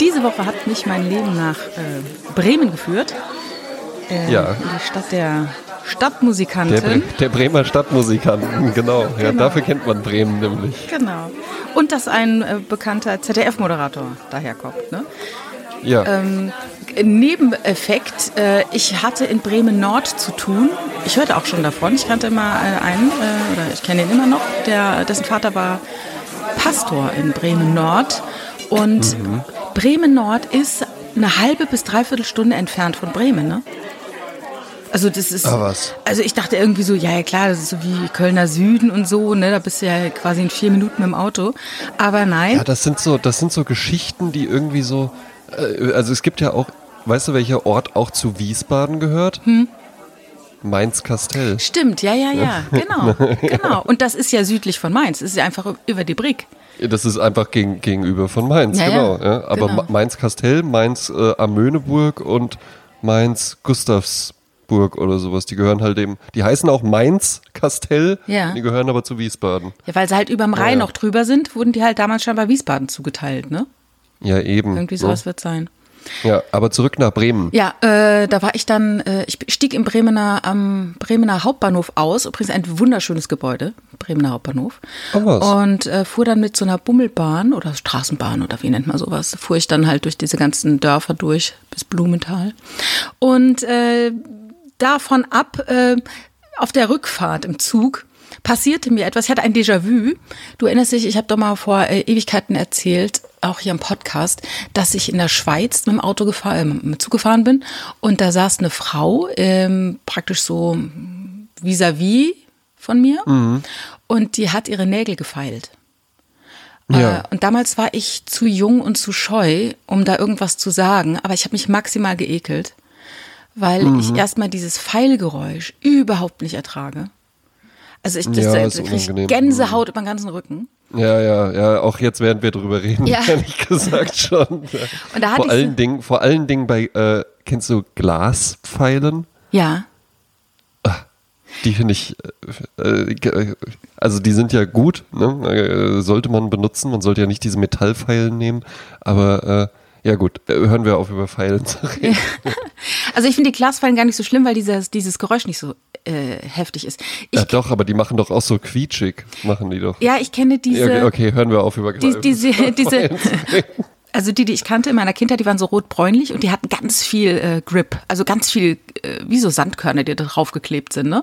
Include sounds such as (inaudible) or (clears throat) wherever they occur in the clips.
diese Woche hat mich mein Leben nach äh, Bremen geführt. Äh, Ja. Die Stadt der Stadtmusikantin. Der, der Bremer Stadtmusikanten, genau. Ja, Genau. dafür kennt man Bremen nämlich. Genau. Und dass ein äh, bekannter ZDF-Moderator daherkommt. Ne? Ja. Ähm, Nebeneffekt, äh, ich hatte in Bremen Nord zu tun. Ich hörte auch schon davon. Ich kannte immer äh, einen, äh, oder ich kenne ihn immer noch, der, dessen Vater war Pastor in Bremen Nord. Und Bremen Nord ist eine halbe bis dreiviertel Stunde entfernt von Bremen, ne? Also das ist. Ah, was? Also ich dachte irgendwie so, ja, ja klar, das ist so wie Kölner Süden und so, ne? Da bist du ja quasi in vier Minuten mit dem Auto. Aber nein. Ja, das sind so, das sind so Geschichten, die irgendwie so. Äh, also es gibt ja auch, weißt du, welcher Ort auch zu Wiesbaden gehört? Hm. Mainz-Kastell. Stimmt, ja, ja, ja, genau, (laughs) genau. Und das ist ja südlich von Mainz. Das ist ja einfach über die Brick. Das ist einfach gegen, gegenüber von Mainz, Ja, ja, genau. Ja, Aber genau. Ma- Mainz-Kastell, Mainz äh, am Möhneburg und Mainz-Gustavsburg oder sowas, die gehören halt dem, die heißen auch Mainz-Kastell, Ja. die gehören aber zu Wiesbaden. Ja, weil sie halt überm Rhein ja. noch drüber sind, wurden die halt damals schon bei Wiesbaden zugeteilt, ne? Ja, eben. Irgendwie sowas wird sein. Ja, aber zurück nach Bremen. Ja, äh, da war ich dann, äh, ich stieg im Bremener, am Bremener Hauptbahnhof aus, übrigens ein wunderschönes Gebäude, Bremener Hauptbahnhof. Oh, was? Und äh, fuhr dann mit so einer Bummelbahn oder Straßenbahn oder wie nennt man sowas, fuhr ich dann halt durch diese ganzen Dörfer durch bis Blumenthal. Und äh, davon ab, äh, auf der Rückfahrt im Zug, passierte mir etwas. Ich hatte ein Déjà-vu. Du erinnerst dich, ich habe doch mal vor äh, Ewigkeiten erzählt, auch hier im Podcast, dass ich in der Schweiz mit dem Auto gefahren, äh, mit Zug gefahren bin und da saß eine Frau, ähm, praktisch so vis-à-vis von mir und die hat ihre Nägel gefeilt. Ja. Äh, und damals war ich zu jung und zu scheu, um da irgendwas zu sagen, aber ich habe mich maximal geekelt, weil Mhm. ich erstmal dieses Pfeilgeräusch überhaupt nicht ertrage. Also ich, das, Ja, da ist krieg ich unangenehm. Gänsehaut über den ganzen Rücken. Ja, ja, ja, auch jetzt während wir drüber reden, Ja. (laughs) ehrlich gesagt schon. (laughs) Und da hatte vor allen so- Dingen, vor allen Dingen bei, äh, kennst du Glaspfeilen? Ja, Die finde ich, äh, äh, also die sind ja gut, ne? äh, sollte man benutzen. Man sollte ja nicht diese Metallpfeilen nehmen, aber äh, ja gut, äh, hören wir auf über Pfeilen zu reden. (laughs) also ich finde die Glasfallen gar nicht so schlimm, weil dieses, dieses Geräusch nicht so äh, heftig ist. Ich, Ja doch, aber die machen doch auch so quietschig, machen die doch. ja, ich kenne diese, Ja, okay, hören wir auf über die, diese, diese. (laughs) also die, die ich kannte in meiner Kindheit, die waren so rot-bräunlich und die hatten ganz viel äh, Grip, also ganz viel, äh, wie so Sandkörner, die da draufgeklebt sind, ne?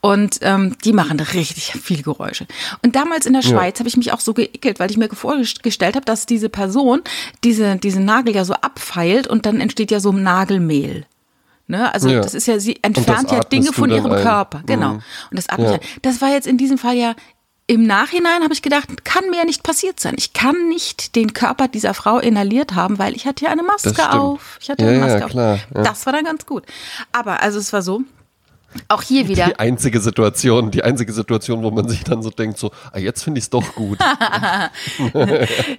Und ähm, die machen richtig viel Geräusche. Und damals in der Schweiz habe ich mich auch so geekelt, weil ich mir vorgestellt habe, dass diese Person diese, diesen Nagel ja so abfeilt und dann entsteht ja so Nagelmehl. Ne? Also Ja. das ist ja, sie entfernt ja Dinge von ihrem ein. Körper. Genau. Mhm. Und das atmet Ja. ja. Das war jetzt in diesem Fall ja im Nachhinein habe ich gedacht, kann mir ja nicht passiert sein. Ich kann nicht den Körper dieser Frau inhaliert haben, weil ich hatte ja eine Maske auf. Ich hatte Ja, eine ja, Maske auf. klar, ja. Das war dann ganz gut. Aber also es war so, auch hier wieder. Die einzige Situation, die einzige Situation, wo man sich dann so denkt, so, ah, jetzt finde ich es doch gut. (laughs)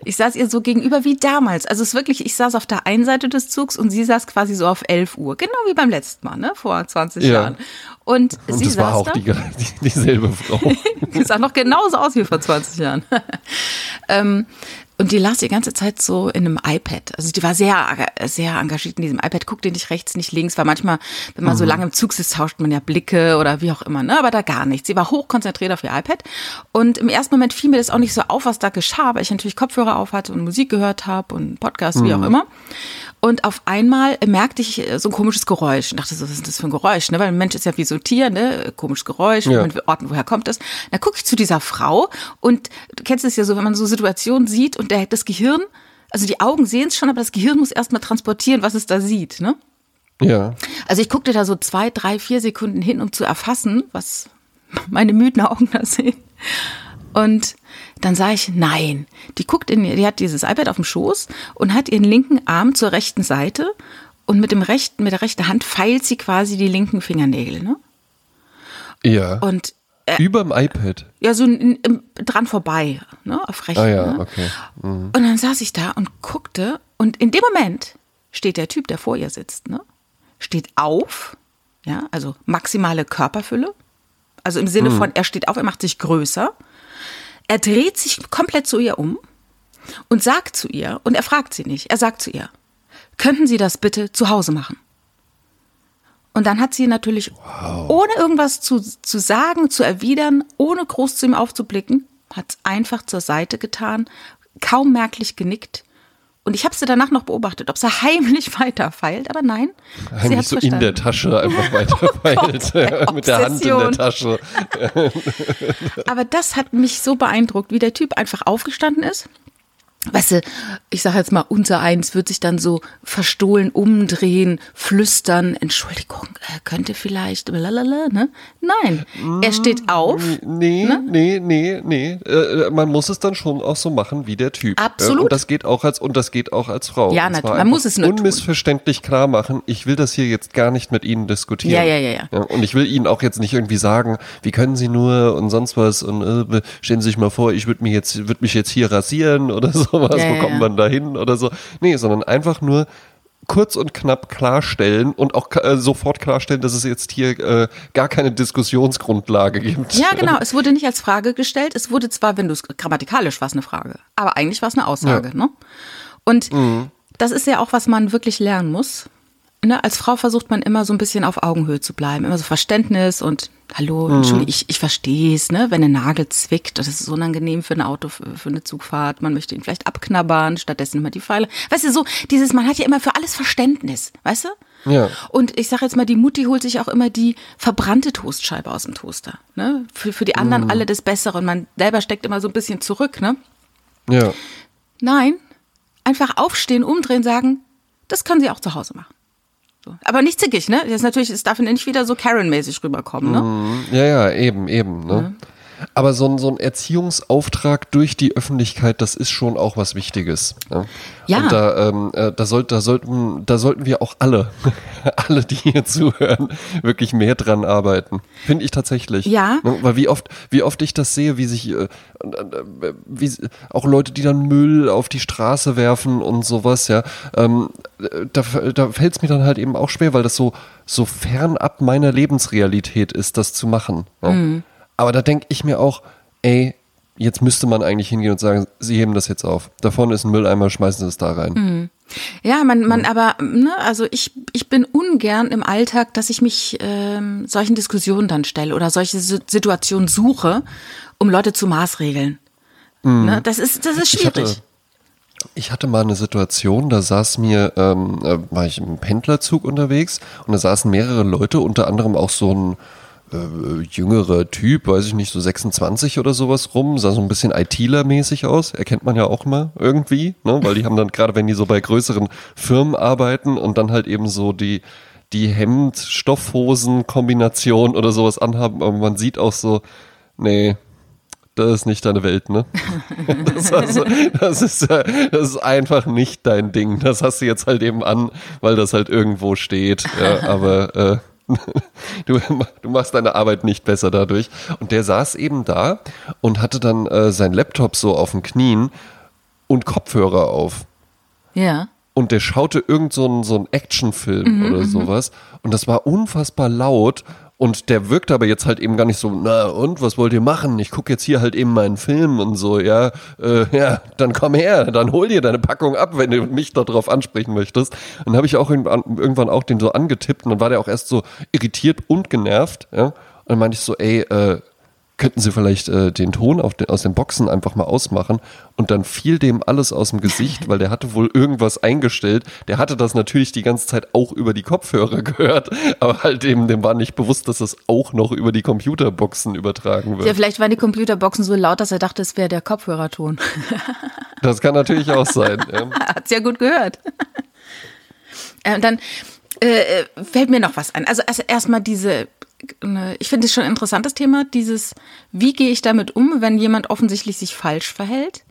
Ich saß ihr so gegenüber wie damals. Also es ist wirklich, ich saß auf der einen Seite des Zugs und sie saß quasi so auf 11 Uhr. Genau wie beim letzten Mal, ne? Vor 20 Ja. Jahren. Und, Und sie das war auch die, die, dieselbe Frau. (laughs) Die sah noch genauso aus wie vor 20 Jahren. (laughs) ähm, und die las die ganze Zeit so in einem iPad. Also die war sehr, sehr engagiert in diesem iPad, guckte nicht rechts, nicht links, weil manchmal, wenn man so lange im Zug sitzt, tauscht man ja Blicke oder wie auch immer, ne? Aber da gar nichts. Sie war hochkonzentriert auf ihr iPad. Und im ersten Moment fiel mir das auch nicht so auf, was da geschah, weil ich natürlich Kopfhörer auf hatte und Musik gehört habe und Podcast, wie auch immer. Und auf einmal merkte ich äh, so ein komisches Geräusch und dachte so, was ist das für ein Geräusch? Ne? Weil ein Mensch ist ja wie so ein Tier, ne? Komisches Geräusch, Ja. man will orten, woher kommt das? Da gucke ich zu dieser Frau und du kennst es ja so, wenn man so Situationen sieht und der, das Gehirn, also die Augen sehen es schon, aber das Gehirn muss erstmal transportieren, was es da sieht, ne? Ja. Also ich guckte da so zwei, drei, vier Sekunden hin, um zu erfassen, was meine müden Augen da sehen. Und dann sah ich, nein, die guckt in, die hat dieses iPad auf dem Schoß und hat ihren linken Arm zur rechten Seite und mit dem rechten, mit der rechten Hand feilt sie quasi die linken Fingernägel, ne? Ja. Und äh, Überm iPad. ja, so n- n- dran vorbei, ne, auf rechten. Ah ja, ne? okay. Und dann saß ich da und guckte und in dem Moment steht der Typ, der vor ihr sitzt, ne, steht auf, ja, also maximale Körperfülle, also im Sinne von, er steht auf, er macht sich größer, er dreht sich komplett zu ihr um und sagt zu ihr, und er fragt sie nicht, er sagt zu ihr, könnten Sie das bitte zu Hause machen? Und dann hat sie natürlich, wow. ohne irgendwas zu, zu sagen, zu erwidern, ohne groß zu ihm aufzublicken, hat es einfach zur Seite getan, kaum merklich genickt und ich habe sie danach noch beobachtet, ob sie (laughs) heimlich weiterfeilt, aber nein. Heimlich so verstanden. in der Tasche einfach weiterfeilt. (laughs) Oh mit der Hand in der Tasche. aber das hat mich so beeindruckt, wie der Typ einfach aufgestanden ist weißt du, ich sage jetzt mal, unser eins wird sich dann so verstohlen umdrehen, flüstern, Entschuldigung, äh, könnte vielleicht, lalala, ne? Nein, er steht mm, auf. Nee, ne? nee, nee, nee. Äh, man muss es dann schon auch so machen wie der Typ. Absolut. Und das geht auch als, und das geht auch als Frau. Ja, natürlich. Man muss es nur unmissverständlich tun. klar machen. Ich will das hier jetzt gar nicht mit Ihnen diskutieren. Ja, ja, ja, ja. ja und ich will Ihnen auch jetzt nicht irgendwie sagen, wie können Sie nur und sonst was und äh, stellen Sie sich mal vor, ich würde mich jetzt, würde mich jetzt hier rasieren oder so sowas, ja, wo kommt man da hin oder so. Nee, sondern einfach nur kurz und knapp klarstellen und auch äh, sofort klarstellen, dass es jetzt hier äh, gar keine Diskussionsgrundlage gibt. Ja, genau. Es wurde nicht als Frage gestellt. Es wurde zwar, wenn du es grammatikalisch war es eine Frage, aber eigentlich war es eine Aussage. Ja. Ne? Und mhm. das ist ja auch, was man wirklich lernen muss ne, als Frau versucht man immer so ein bisschen auf Augenhöhe zu bleiben. Immer so Verständnis und Hallo, mhm. Entschuldigung, ich, ich verstehe es, ne? Wenn ein Nagel zwickt, das ist unangenehm für ein Auto, für, für, eine Zugfahrt. Man möchte ihn vielleicht abknabbern, stattdessen immer die Pfeile. Weißt du, so dieses, man hat ja immer für alles Verständnis, weißt du? Ja. Und ich sage jetzt mal, die Mutti holt sich auch immer die verbrannte Toastscheibe aus dem Toaster. Ne? Für, für die anderen mhm. alle das Bessere und man selber steckt immer so ein bisschen zurück, ne? Ja. Nein, einfach aufstehen, umdrehen, sagen, das können sie auch zu Hause machen. So. Aber nicht zickig, ne? Das ist natürlich, es darf nicht wieder so Karen-mäßig rüberkommen, ne? Mhm. Ja, ja, eben, eben, ne? Ja. Aber so ein, so ein Erziehungsauftrag durch die Öffentlichkeit, das ist schon auch was Wichtiges. Ne? Ja. Und da, ähm, äh, da, soll, da, sollten, da sollten wir auch alle, (laughs) alle, die hier zuhören, wirklich mehr dran arbeiten. Finde ich tatsächlich. Ja. Ne? Weil wie oft, wie oft ich das sehe, wie sich, äh, äh, wie, auch Leute, die dann Müll auf die Straße werfen und sowas, ja, ähm, da, da fällt es mir dann halt eben auch schwer, weil das so, so fernab meiner Lebensrealität ist, das zu machen. Ja? Mhm. Aber da denke ich mir auch, ey, jetzt müsste man eigentlich hingehen und sagen, sie heben das jetzt auf. Da vorne ist ein Mülleimer, schmeißen Sie es da rein. Mhm. Ja, man, man, aber, ne, also ich, ich bin ungern im Alltag, dass ich mich ähm, solchen Diskussionen dann stelle oder solche Situationen suche, um Leute zu maßregeln. Mhm. Ne, das ist, das ist schwierig. Ich hatte, ich hatte mal eine Situation, da saß mir, ähm, äh, war ich im Pendlerzug unterwegs und da saßen mehrere Leute, unter anderem auch so ein äh, jüngerer Typ, weiß ich nicht, so 26 oder sowas rum, sah so ein bisschen ITler-mäßig aus, erkennt man ja auch mal irgendwie, ne? weil die haben dann gerade, wenn die so bei größeren Firmen arbeiten und dann halt eben so die, die Hemd-Stoffhosen-Kombination oder sowas anhaben, aber man sieht auch so, nee, das ist nicht deine Welt, ne? (laughs) Das, also, das, ist, das ist einfach nicht dein Ding. Das hast du jetzt halt eben an, weil das halt irgendwo steht. Ja, aber äh, (laughs) Du, du machst deine Arbeit nicht besser dadurch. Und der saß eben da und hatte dann äh, sein Laptop so auf den Knien und Kopfhörer auf. Ja. Und der schaute irgend so einen, so einen Actionfilm mhm, oder mhm. sowas. Und das war unfassbar laut. Und der wirkt aber jetzt halt eben gar nicht so, na und, was wollt ihr machen? Ich gucke jetzt hier halt eben meinen Film und so, ja, äh, ja, dann komm her, dann hol dir deine Packung ab, wenn du mich darauf ansprechen möchtest. Und dann habe ich auch irgendwann auch den so angetippt und dann war der auch erst so irritiert und genervt, ja. Und dann meinte ich so, ey, äh, könnten Sie vielleicht äh, den Ton den, aus den Boxen einfach mal ausmachen und dann fiel dem alles aus dem Gesicht, weil der hatte wohl irgendwas eingestellt. Der hatte das natürlich die ganze Zeit auch über die Kopfhörer (laughs) gehört, aber halt dem, dem war nicht bewusst, dass das auch noch über die Computerboxen übertragen wird. Ja, vielleicht waren die Computerboxen so laut, dass er dachte, es wäre der Kopfhörerton. (laughs) das kann natürlich auch sein. Ja. Hat's ja gut gehört. (laughs) äh, dann äh, fällt mir noch was ein. Also, also erstmal diese ich finde es schon ein interessantes Thema, dieses, wie gehe ich damit um, wenn jemand offensichtlich sich falsch verhält?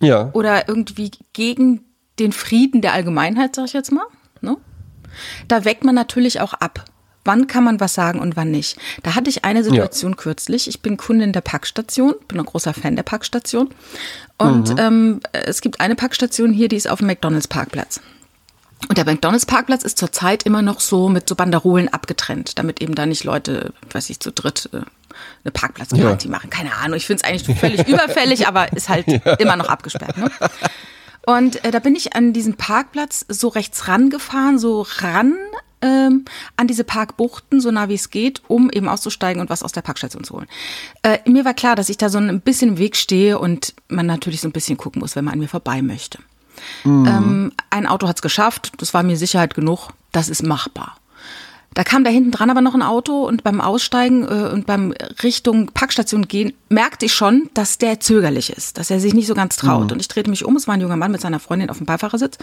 Ja. Oder irgendwie gegen den Frieden der Allgemeinheit, sag ich jetzt mal. Ne? Da weckt man natürlich auch ab. Wann kann man was sagen und wann nicht? Da hatte ich eine Situation ja. kürzlich. Ich bin Kundin der Packstation, bin ein großer Fan der Packstation. Und mhm. ähm, es gibt eine Packstation hier, die ist auf dem McDonalds-Parkplatz. Und der McDonalds-Parkplatz ist zurzeit immer noch so mit so Banderolen abgetrennt, damit eben da nicht Leute, weiß ich, zu dritt äh, eine Parkplatzparty ja. machen. Keine Ahnung, ich finde es eigentlich völlig überfällig, aber ist halt (laughs) ja. immer noch abgesperrt. Ne? Und äh, da bin ich an diesen Parkplatz so rechts rangefahren, so ran ähm, an diese Parkbuchten, so nah wie es geht, um eben auszusteigen und was aus der Parkstation zu holen. Äh, mir war klar, dass ich da so ein bisschen im Weg stehe und man natürlich so ein bisschen gucken muss, wenn man an mir vorbei möchte. Mhm. Ähm, ein Auto hat es geschafft, das war mir Sicherheit genug, das ist machbar. Da kam da hinten dran aber noch ein Auto und beim Aussteigen äh, und beim Richtung Parkstation gehen merkte ich schon, dass der zögerlich ist, dass er sich nicht so ganz traut. Mhm. Und ich drehte mich um, es war ein junger Mann mit seiner Freundin auf dem Beifahrersitz.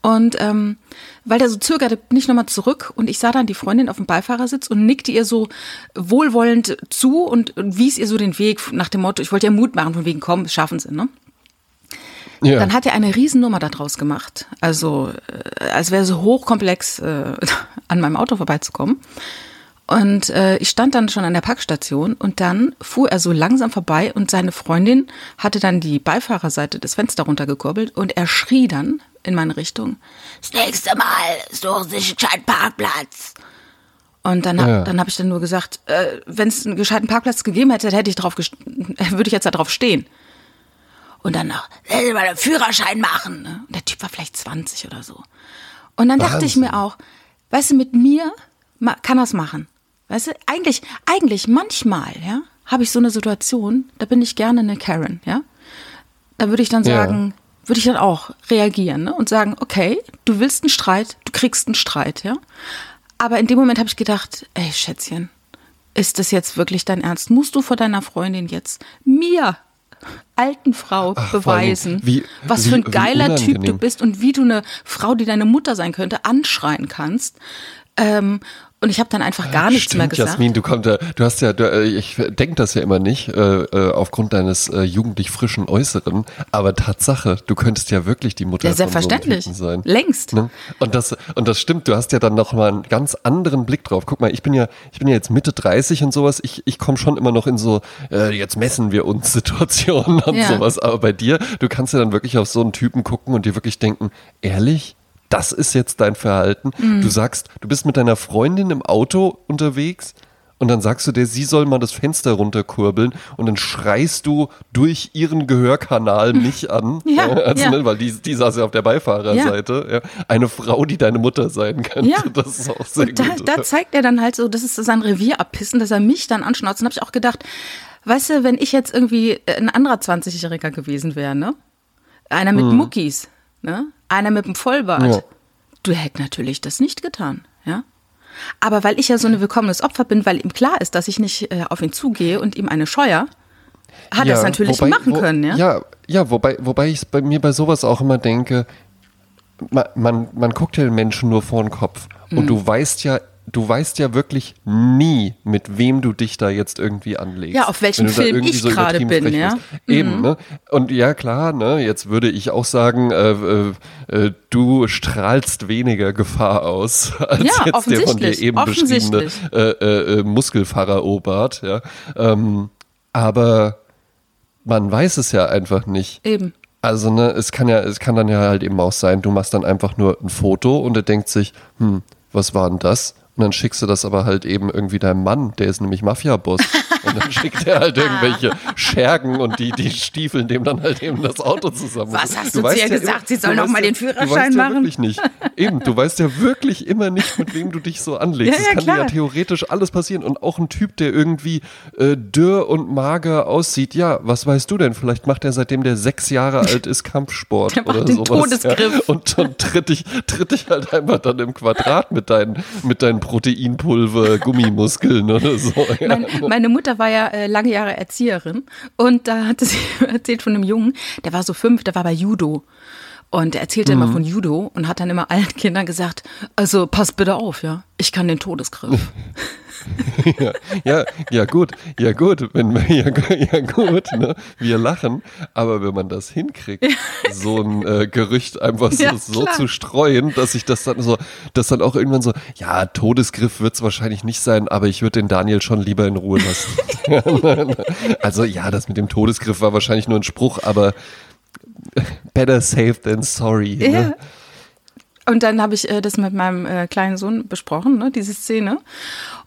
Und ähm, weil der so zögerte, bin ich nochmal zurück und ich sah dann die Freundin auf dem Beifahrersitz und nickte ihr so wohlwollend zu und, und wies ihr so den Weg nach dem Motto, ich wollte ihr Mut machen, von wegen, komm, schaffen sie, ne? Ja. Dann hat er eine Riesennummer daraus gemacht. Also, äh, als wäre so hochkomplex, äh, (laughs) an meinem Auto vorbeizukommen. Und äh, ich stand dann schon an der Parkstation und dann fuhr er so langsam vorbei und seine Freundin hatte dann die Beifahrerseite des Fenster runtergekurbelt und er schrie dann in meine Richtung, das nächste Mal suchen Sie sich einen gescheiten Parkplatz. Und dann, ja. dann habe ich dann nur gesagt, äh, wenn es einen gescheiten Parkplatz gegeben hätte, hätte ich drauf (laughs) würde ich jetzt da drauf stehen. Und dann noch, hätte mal einen Führerschein machen. Ne? Und der Typ war vielleicht 20 oder so. Und dann Wahnsinn. dachte ich mir auch, weißt du, mit mir kann das machen. Weißt du, eigentlich, eigentlich manchmal, ja, habe ich so eine Situation, da bin ich gerne eine Karen, ja. Da würde ich dann sagen, ja. würde ich dann auch reagieren ne? und sagen, okay, du willst einen Streit, du kriegst einen Streit, ja. Aber in dem Moment habe ich gedacht, ey Schätzchen, ist das jetzt wirklich dein Ernst? Musst du vor deiner Freundin jetzt mir alten Frau Ach, beweisen, wie, was wie, für ein geiler Typ du bist und wie du eine Frau, die deine Mutter sein könnte, anschreien kannst. Ähm, und ich habe dann einfach gar nichts Stimmt, mehr gesagt. Jasmin, du kommst, du hast ja, du, äh, ich denke das ja immer nicht, äh, äh, aufgrund deines äh, jugendlich frischen Äußeren, aber Tatsache, du könntest ja wirklich die Mutter ja, selbstverständlich. so sein. Längst. Ne? Und das, und das stimmt, du hast ja dann noch mal einen ganz anderen Blick drauf. Guck mal, ich bin ja, ich bin ja jetzt Mitte 30 und sowas, ich, ich komme schon immer noch in so, äh, jetzt messen wir uns (laughs) Situationen und ja. sowas, aber bei dir, du kannst ja dann wirklich auf so einen Typen gucken und dir wirklich denken, ehrlich? Das ist jetzt dein Verhalten. Mhm. Du sagst, du bist mit deiner Freundin im Auto unterwegs und dann sagst du dir, sie soll mal das Fenster runterkurbeln und dann schreist du durch ihren Gehörkanal mich an. (laughs) Ja, also, ja. Ne, weil die, die saß ja auf der Beifahrerseite. Ja. ja. Eine Frau, die deine Mutter sein könnte. Ja. (laughs) Das ist auch sehr und da, gut. Da zeigt er dann halt so, das ist sein Revier abpissen, dass er mich dann anschnauzt. Und habe ich auch gedacht, weißt du, wenn ich jetzt irgendwie ein anderer 20-Jähriger gewesen wäre, ne? Einer mit hm. Muckis, ne? Einer mit dem Vollbart. Ja. Du hättest natürlich das nicht getan, ja. Aber weil ich ja so ein willkommenes Opfer bin, weil ihm klar ist, dass ich nicht äh, auf ihn zugehe und ihm eine scheuer, hat ja, er es natürlich wobei, machen wo, können, ja. Ja, ja wobei, wobei ich bei mir bei sowas auch immer denke, man, man, man guckt ja den Menschen nur vor den Kopf. Und mhm. du weißt ja du weißt ja wirklich nie, mit wem du dich da jetzt irgendwie anlegst. Ja, auf welchen Film ich so gerade bin, ja. Eben, mhm. ne? Und ja, klar, ne, jetzt würde ich auch sagen, äh, äh, äh du strahlst weniger Gefahr aus, (laughs) als ja, jetzt der von dir eben beschriebene äh, äh, äh, Muskelfahrer-Obert, ja. Ähm, aber man weiß es ja einfach nicht. Eben. Also, ne, es kann ja, es kann dann ja halt eben auch sein, du machst dann einfach nur ein Foto und er denkt sich, hm, was war denn das? Und dann schickst du das aber halt eben irgendwie deinem Mann, der ist nämlich Mafia-Boss. Und dann schickt er halt (laughs) irgendwelche Schergen und die, die stiefeln dem dann halt eben das Auto zusammen. Was hast du, du zu ihr ja gesagt? Sie soll noch mal den Führerschein du weißt machen? Ja wirklich nicht. Eben, du weißt ja wirklich immer nicht, mit wem du dich so anlegst. Es ja, kann dir ja theoretisch alles passieren. Und auch ein Typ, der irgendwie äh, dürr und mager aussieht, ja, was weißt du denn? Vielleicht macht er seitdem der sechs Jahre alt ist Kampfsport (laughs) der oder macht sowas. Todesgriff. Und, und tritt, dich, tritt dich halt einfach dann im Quadrat mit deinen, mit deinen Proteinpulver, Gummimuskeln oder so. (laughs) Meine, meine, Mutter war ja äh, lange Jahre Erzieherin und da hatte sie (laughs) erzählt von einem Jungen, der war so fünf, der war bei Judo. Und er erzählte mhm. immer von Judo und hat dann immer allen Kindern gesagt, also pass bitte auf, ja, ich kann den Todesgriff. (laughs) ja, ja, ja, gut, ja gut, wenn wir, ja, ja gut, ne? wir lachen, aber wenn man das hinkriegt, so ein äh, Gerücht einfach so, ja, so, zu streuen, dass ich das dann so, dass dann auch irgendwann so, ja, Todesgriff wird es wahrscheinlich nicht sein, aber ich würde den Daniel schon lieber in Ruhe lassen. (laughs) also ja, das mit dem Todesgriff war wahrscheinlich nur ein Spruch, aber (laughs) better safe than sorry. Ne? Ja. Und dann habe ich äh, das mit meinem äh, kleinen Sohn besprochen, ne, diese Szene.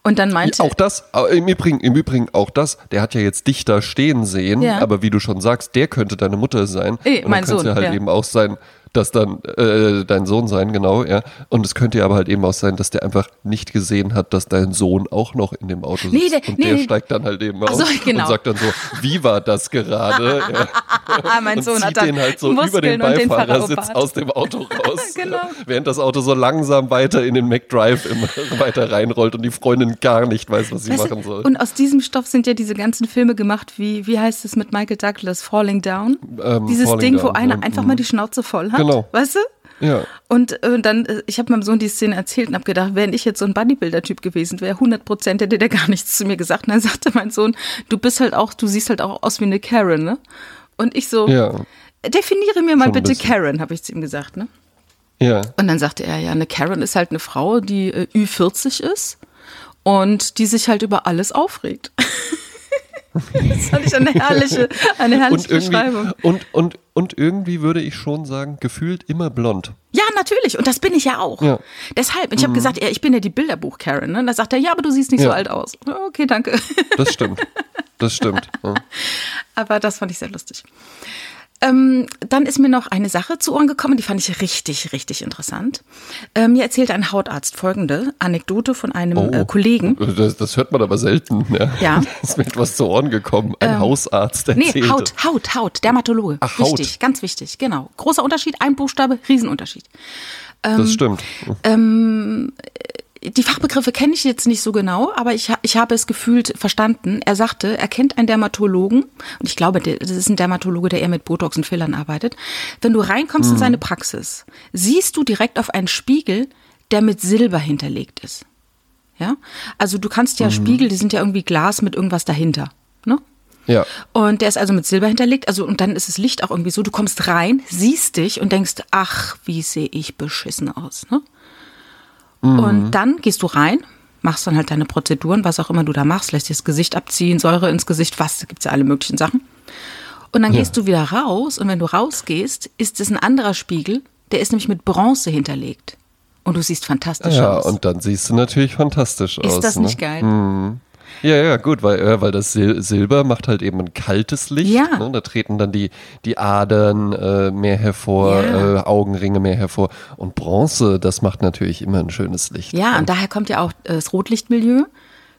Und dann meinte Auch das, äh, im Übrigen, im Übrigen auch das, der hat ja jetzt dich da stehen sehen, Ja. aber wie du schon sagst, der könnte deine Mutter sein. Eh, und mein dann könnte Sohn, ja halt ja. eben auch sein, dass dann äh, dein Sohn sein, genau, ja. Und es könnte ja aber halt eben auch sein, dass der einfach nicht gesehen hat, dass dein Sohn auch noch in dem Auto sitzt. Nee, der- und nee, der nee. steigt dann halt eben aus so, genau. und sagt dann so, wie war das gerade? ja. (laughs) ah, mein und Sohn hat dann den halt so Muskeln über den den Beifahrersitz Pharao-Bart. aus dem Auto raus. (laughs) Genau. ja. Während das Auto so langsam weiter in den McDrive immer (laughs) weiter reinrollt und die Freundin gar nicht weiß, was sie Weißt machen soll. Und aus diesem Stoff sind ja diese ganzen Filme gemacht, wie, wie heißt es mit Michael Douglas, Falling Down? Ähm, Dieses Falling Ding, wo Down, einer ja. einfach mal die Schnauze voll hat. Genau. Weißt du? Ja. Und äh, dann, äh, ich habe meinem Sohn die Szene erzählt und habe gedacht, wenn ich jetzt so ein Bodybuilder-Typ gewesen wäre, 100 Prozent hätte der (laughs) gar nichts zu mir gesagt. Und dann sagte mein Sohn, du bist halt auch, du siehst halt auch aus wie eine Karen, ne? Und ich so, Ja. definiere mir mal Schon bitte. Karen, habe ich zu ihm gesagt, ne? Ja. Und dann sagte er, ja, eine Karen ist halt eine Frau, die äh, Ü40 ist und die sich halt über alles aufregt. (laughs) das fand ich eine herrliche, eine herrliche Und Beschreibung. und, und, und irgendwie würde ich schon sagen, gefühlt immer blond. Ja, natürlich. Und das bin ich ja auch. Ja. Deshalb. Ich habe gesagt, ich bin ja die Bilderbuch-Karen. Ne? Und da sagt er, ja, aber du siehst nicht so Ja. alt aus. Okay, danke. Das stimmt. Das stimmt. Ja. Aber das fand ich sehr lustig. Ähm, dann ist mir noch eine Sache zu Ohren gekommen, die fand ich richtig, richtig interessant. Ähm, mir erzählte ein Hautarzt folgende Anekdote von einem äh, Kollegen. Das, das hört man aber selten. Ja. Ja. (laughs) Ist mir etwas zu Ohren gekommen. Ein Hausarzt erzählte. Nee, Haut, Haut, Haut, Dermatologe. Ach, Haut. Wichtig, ganz wichtig, genau. Großer Unterschied, ein Buchstabe, Riesenunterschied. Das stimmt. Die Fachbegriffe kenne ich jetzt nicht so genau, aber ich, ich habe es gefühlt verstanden. Er sagte, er kennt einen Dermatologen, und ich glaube, das ist ein Dermatologe, der eher mit Botox und Fillern arbeitet. Wenn du reinkommst in seine Praxis, siehst du direkt auf einen Spiegel, der mit Silber hinterlegt ist. Ja? Also du kannst ja Spiegel, die sind ja irgendwie Glas mit irgendwas dahinter. Ne? Ja. Und der ist also mit Silber hinterlegt. Also, und dann ist das Licht auch irgendwie so, du kommst rein, siehst dich und denkst, ach, wie sehe ich beschissen aus. Ne? Und dann gehst du rein, machst dann halt deine Prozeduren, was auch immer du da machst, lässt dir das Gesicht abziehen, Säure ins Gesicht, was, da gibt's ja alle möglichen Sachen. Und dann Ja. gehst du wieder raus und wenn du rausgehst, ist es ein anderer Spiegel, der ist nämlich mit Bronze hinterlegt. Und du siehst fantastisch Ja, aus. und dann siehst du natürlich fantastisch aus. ist das ne? nicht geil? Ja, ja, gut, weil, äh, weil das Sil Silber macht halt eben ein kaltes Licht. Ja. Ne? Da treten dann die, die Adern äh, mehr hervor, Ja. äh, Augenringe mehr hervor. Und Bronze, das macht natürlich immer ein schönes Licht. Ja, und daher kommt ja auch äh, das Rotlichtmilieu.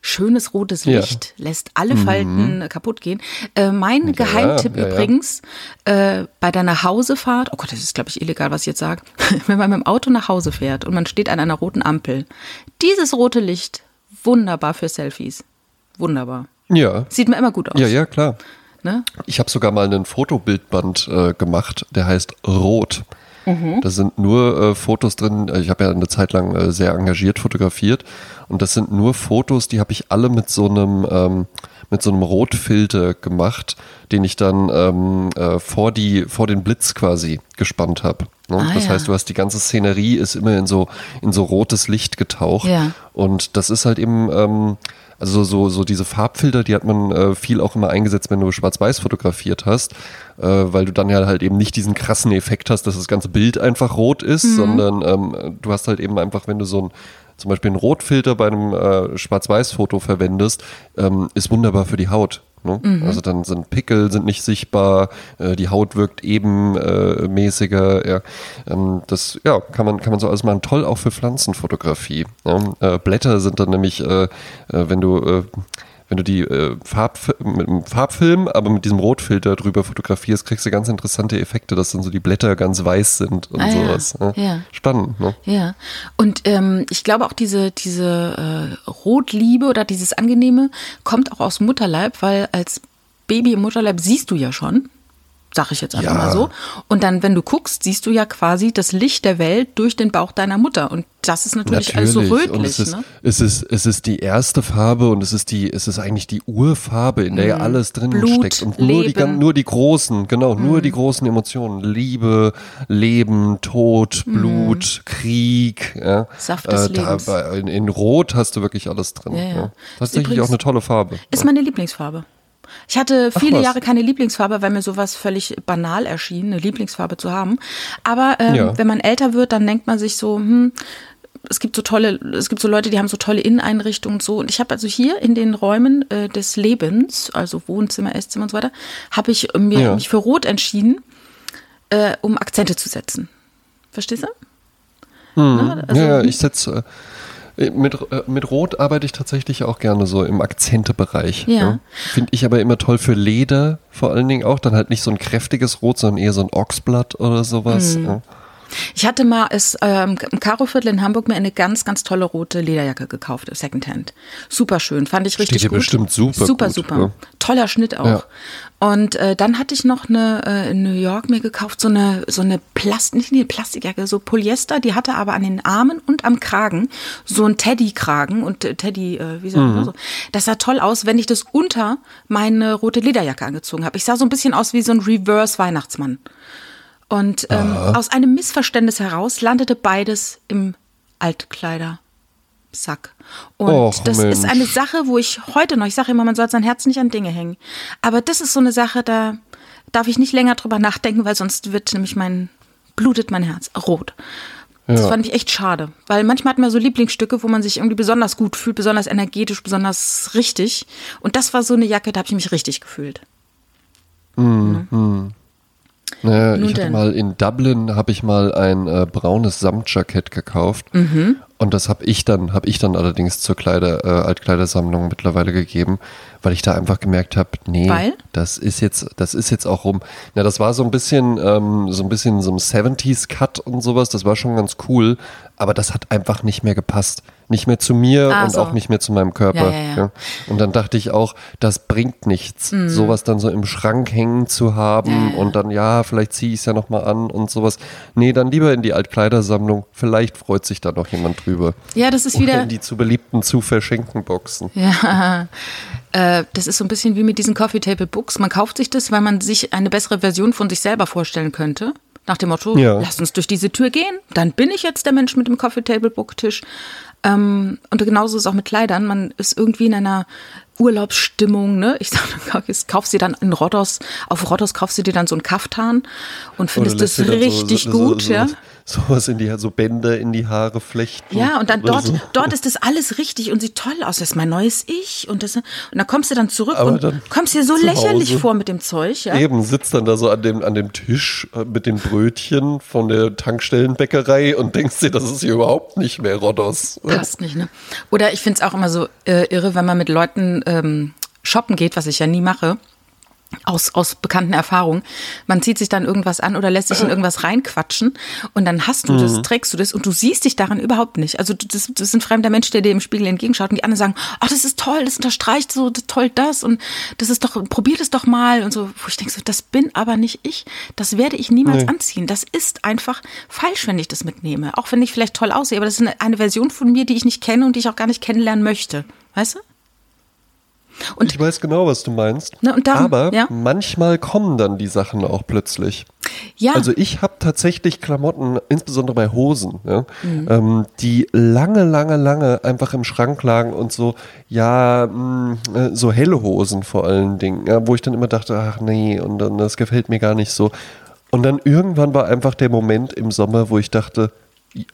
Schönes rotes Ja. Mhm. Licht lässt alle Falten kaputt gehen. Äh, mein Geheimtipp ja, ja. übrigens, äh, bei deiner Hausefahrt, oh Gott, das ist, glaube ich, illegal, was ich jetzt sage, (laughs) wenn man mit dem Auto nach Hause fährt und man steht an einer roten Ampel, dieses rote Licht, wunderbar für Selfies. Wunderbar. Ja, Sieht mir immer gut aus. ja, ja, klar. Ne? Ich habe sogar mal einen Fotobildband äh, gemacht, der heißt Rot. Mhm. Da sind nur äh, Fotos drin. Ich habe ja eine Zeit lang äh, sehr engagiert fotografiert und das sind nur Fotos, die habe ich alle mit so einem ähm, mit so einem Rotfilter gemacht, den ich dann ähm, äh, vor die vor den Blitz quasi gespannt habe. Ne? Ah, das ja. heißt, du hast die ganze Szenerie ist immer in so in so rotes Licht getaucht Ja. und das ist halt eben ähm, also so, so diese Farbfilter, die hat man äh, viel auch immer eingesetzt, wenn du schwarz-weiß fotografiert hast, äh, weil du dann ja halt eben nicht diesen krassen Effekt hast, dass das ganze Bild einfach rot ist, sondern ähm, du hast halt eben einfach, wenn du so ein zum Beispiel einen Rotfilter bei einem äh, Schwarz-Weiß-Foto verwendest, ähm, ist wunderbar für die Haut. Ne? Also dann sind Pickel sind nicht sichtbar, äh, die Haut wirkt ebenmäßiger. Äh, mäßiger, ja. Ähm, das ja, kann man, kann man so alles machen. Toll auch für Pflanzenfotografie. Ja? Äh, Blätter sind dann nämlich, äh, äh, wenn du äh, wenn du die äh, Farb, mit einem Farbfilm, aber mit diesem Rotfilter drüber fotografierst, kriegst du ganz interessante Effekte, dass dann so die Blätter ganz weiß sind und Ah, ja. sowas. ne? Ja. Spannend, ne? Ja, und ähm, ich glaube auch diese, diese äh, Rotliebe oder dieses Angenehme kommt auch aus Mutterleib, weil als Baby im Mutterleib siehst du ja schon, sag ich jetzt einfach Ja. mal so. Und dann, wenn du guckst, siehst du ja quasi das Licht der Welt durch den Bauch deiner Mutter. Und das ist natürlich, alles so rötlich. und es ist, ne? es ist, es ist die erste Farbe und es ist die, es ist eigentlich die Urfarbe, in der ja alles drin Mhm. Blut, steckt. Und nur die, Leben. Mhm. gan- nur die großen, genau, nur die großen Emotionen. Liebe, Leben, Tod, Blut, Krieg, ja. Mhm. Saft des da, Lebens. bei- in, in Rot hast du wirklich alles drin. Ja, Ja. Tatsächlich auch eine tolle Farbe. Ist meine Lieblingsfarbe. Ich hatte viele. Jahre keine Lieblingsfarbe, weil mir sowas völlig banal erschien, eine Lieblingsfarbe zu haben. Aber ähm, Ja. wenn man älter wird, dann denkt man sich so, hm, es gibt so tolle, es gibt so Leute, die haben so tolle Inneneinrichtungen und so. Und ich habe also hier in den Räumen äh, des Lebens, also Wohnzimmer, Esszimmer und so weiter, habe ich mir Ja. mich für Rot entschieden, äh, um Akzente zu setzen. Verstehst du? Ne? Also, ja, ja, ich setze äh, mit, äh, mit Rot arbeite ich tatsächlich auch gerne so im Akzentebereich. Ja. Finde ich aber immer toll für Leder, vor allen Dingen auch. Dann halt nicht so ein kräftiges Rot, sondern eher so ein Ochsblatt oder sowas. Mhm. Ja. Ich hatte mal es, ähm, im Karoviertel in Hamburg mir eine ganz, ganz tolle rote Lederjacke gekauft, Secondhand. Super schön, fand ich richtig dir gut. bestimmt super Super, gut, super. ja. Toller Schnitt auch. Ja. Und äh, dann hatte ich noch eine äh, in New York mir gekauft, so eine, so eine Plast nicht eine Plastikjacke, so Polyester, die hatte aber an den Armen und am Kragen so ein Teddy-Kragen und äh, Teddy, äh, wie sagt Mhm. man so. Das sah toll aus, wenn ich das unter meine rote Lederjacke angezogen habe. Ich sah so ein bisschen aus wie so ein Reverse-Weihnachtsmann. Und ähm, aus einem Missverständnis heraus landete beides im Altkleidersack. Und Och, das Mensch. ist eine Sache, wo ich heute noch, ich sage immer, man soll sein Herz nicht an Dinge hängen. Aber das ist so eine Sache, da darf ich nicht länger drüber nachdenken, weil sonst wird nämlich mein, blutet mein Herz rot. Das Ja. fand ich echt schade. Weil manchmal hat man so Lieblingsstücke, wo man sich irgendwie besonders gut fühlt, besonders energetisch, besonders richtig. Und das war so eine Jacke, da habe ich mich richtig gefühlt. Naja, Nun ich denn. mal in Dublin habe ich mal ein äh, braunes Samtjackett gekauft Mhm. und das habe ich dann habe ich dann allerdings zur Kleider äh, Altkleidersammlung mittlerweile gegeben, weil ich da einfach gemerkt habe, nee, Weil? das ist jetzt das ist jetzt auch rum. Na, das war so ein bisschen ähm, so ein bisschen so ein 70s Cut und sowas, das war schon ganz cool, aber das hat einfach nicht mehr gepasst, nicht mehr zu mir Ah, und so. auch nicht mehr zu meinem Körper. Ja, ja, ja. Und dann dachte ich auch, das bringt nichts, sowas dann so im Schrank hängen zu haben Mhm. Und dann, ja, vielleicht ziehe ich es ja nochmal an und sowas. Nee, dann lieber in die Altkleidersammlung. Vielleicht freut sich da noch jemand drüber. Ja, das ist Oder wieder. in die zu beliebten zu verschenken Boxen. Ja, (laughs) äh, das ist so ein bisschen wie mit diesen Coffee Table Books. Man kauft sich das, weil man sich eine bessere Version von sich selber vorstellen könnte. Nach dem Motto, Ja. lass uns durch diese Tür gehen, dann bin ich jetzt der Mensch mit dem Coffee Table Book Tisch. Ähm, und genauso ist es auch mit Kleidern. Man ist irgendwie in einer Urlaubsstimmung, ne? Ich sag, (laughs) kaufst dir dann in Rhodos, auf Rhodos kaufst du dir dann so einen Kaftan und findest das so- richtig so, gut, so, so, ja. Sowas in die, so Bänder in die Haare flechten. Ja, und dann dort, so. dort ist das alles richtig und sieht toll aus. Das ist mein neues Ich. Und, das, und dann kommst du dann zurück Aber und dann kommst dir so lächerlich Hause. vor mit dem Zeug. Ja? Eben, sitzt dann da so an dem, an dem Tisch äh, mit den Brötchen von der Tankstellenbäckerei und denkst dir, das ist hier überhaupt nicht mehr Rodos. Passt nicht, ne? Oder ich finde es auch immer so äh, irre, wenn man mit Leuten ähm, shoppen geht, was ich ja nie mache. Aus, aus bekannten Erfahrungen. Man zieht sich dann irgendwas an oder lässt sich in irgendwas reinquatschen und dann hast du das, trägst du das und du siehst dich daran überhaupt nicht. Also das, das ist ein fremder Mensch, der dir im Spiegel entgegenschaut und die anderen sagen, ach, das ist toll, das unterstreicht so das, toll das und das ist doch, probier das doch mal und so. Wo ich denke so, das bin aber nicht ich. Das werde ich niemals Nee. anziehen. Das ist einfach falsch, wenn ich das mitnehme. Auch wenn ich vielleicht toll aussehe, aber das ist eine, eine Version von mir, die ich nicht kenne und die ich auch gar nicht kennenlernen möchte. Weißt du? Und Ich weiß genau, was du meinst. Na, darum, Aber ja. manchmal kommen dann die Sachen auch plötzlich. ja, Also ich habe tatsächlich Klamotten, insbesondere bei Hosen, ja, Mhm. ähm, die lange, lange, lange einfach im Schrank lagen und so, ja, mh, äh, so helle Hosen vor allen Dingen, ja, wo ich dann immer dachte, ach nee, und dann das gefällt mir gar nicht so. Und dann irgendwann war einfach der Moment im Sommer, wo ich dachte,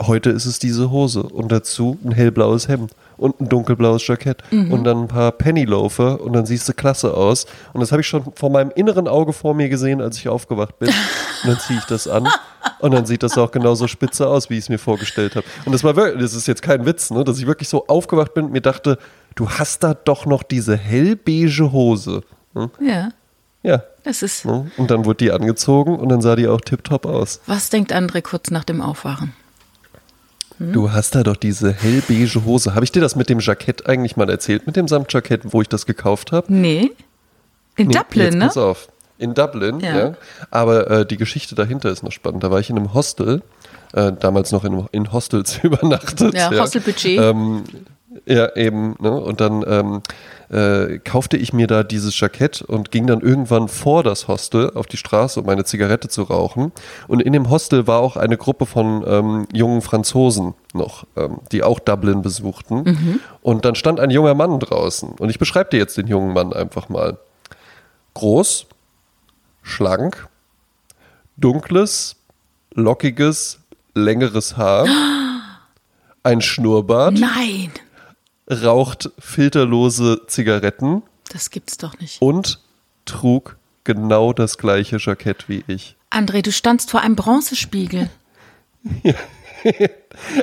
heute ist es diese Hose und dazu ein hellblaues Hemd und ein dunkelblaues Jackett Mhm. und dann ein paar Pennyloafer und dann siehst du klasse aus. Und das habe ich schon vor meinem inneren Auge vor mir gesehen, als ich aufgewacht bin. (laughs) Und dann ziehe ich das an und dann sieht das auch genauso spitze aus, wie ich es mir vorgestellt habe. Und das war wirklich, das ist jetzt kein Witz, ne, dass ich wirklich so aufgewacht bin und mir dachte, du hast da doch noch diese hellbeige Hose. Hm? ja, Ja. das ist. ne? Und dann wurde die angezogen und dann sah die auch tipptopp aus. Was denkt André kurz nach dem Aufwachen? Hm? Du hast da doch diese hellbeige Hose. Habe ich dir das mit dem Jackett eigentlich mal erzählt, mit dem Samtjackett, wo ich das gekauft habe? Nee. In Nee, Dublin, ne? Pass auf. In Dublin, Ja. ja. Aber äh, die Geschichte dahinter ist noch spannend. Da war ich in einem Hostel, äh, damals noch in, in Hostels (laughs) übernachtet. Ja, Hostelbudget. Ähm, ja, eben. Ne? Und dann ähm, äh, kaufte ich mir da dieses Jackett und ging dann irgendwann vor das Hostel auf die Straße, um meine Zigarette zu rauchen. Und in dem Hostel war auch eine Gruppe von ähm, jungen Franzosen noch, ähm, die auch Dublin besuchten. Und dann stand ein junger Mann draußen. Und ich beschreibe dir jetzt den jungen Mann einfach mal. groß, schlank, dunkles, lockiges, längeres Haar, (gasps) ein Schnurrbart, Nein, raucht filterlose Zigaretten das gibt's doch nicht. und trug genau das gleiche Jackett wie ich. André, du standst vor einem Bronzespiegel. (laughs)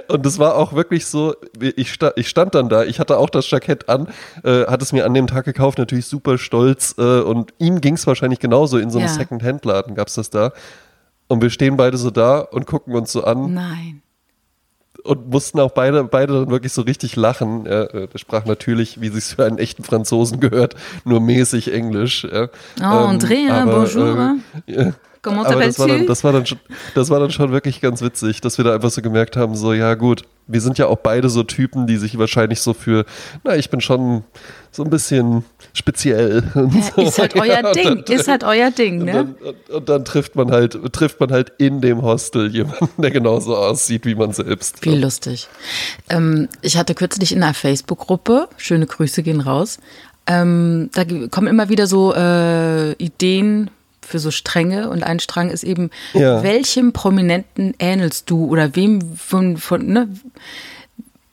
Und es war auch wirklich so, ich, sta ich stand dann da, ich hatte auch das Jackett an, äh, hatte es mir an dem Tag gekauft, natürlich super stolz äh, und ihm ging es wahrscheinlich genauso, in so einem Ja. Second-Hand-Laden gab es das da. Und wir stehen beide so da und gucken uns so an Nein. Und mussten auch beide, beide dann wirklich so richtig lachen. Er, äh, der sprach natürlich, wie sich's für einen echten Franzosen gehört, nur mäßig Englisch. Ja. Oh, André, aber, bonjour. äh, Aber das war, dann, das, war dann schon, das war dann schon wirklich ganz witzig, dass wir da einfach so gemerkt haben, so, ja gut, wir sind ja auch beide so Typen, die sich wahrscheinlich so für, na, ich bin schon so ein bisschen speziell. Und Ja, (laughs) ist halt euer Ja, und Ding, dann- ist halt euer Ding, und ne? dann, und, und dann trifft man halt, trifft man halt in dem Hostel jemanden, der genauso aussieht wie man selbst. Wie lustig. Ähm, ich hatte kürzlich in einer Facebook-Gruppe, schöne Grüße gehen raus, ähm, da kommen immer wieder so äh, Ideen für so Stränge und ein Strang ist eben, Ja. welchem Prominenten ähnelst du oder wem von, von ne,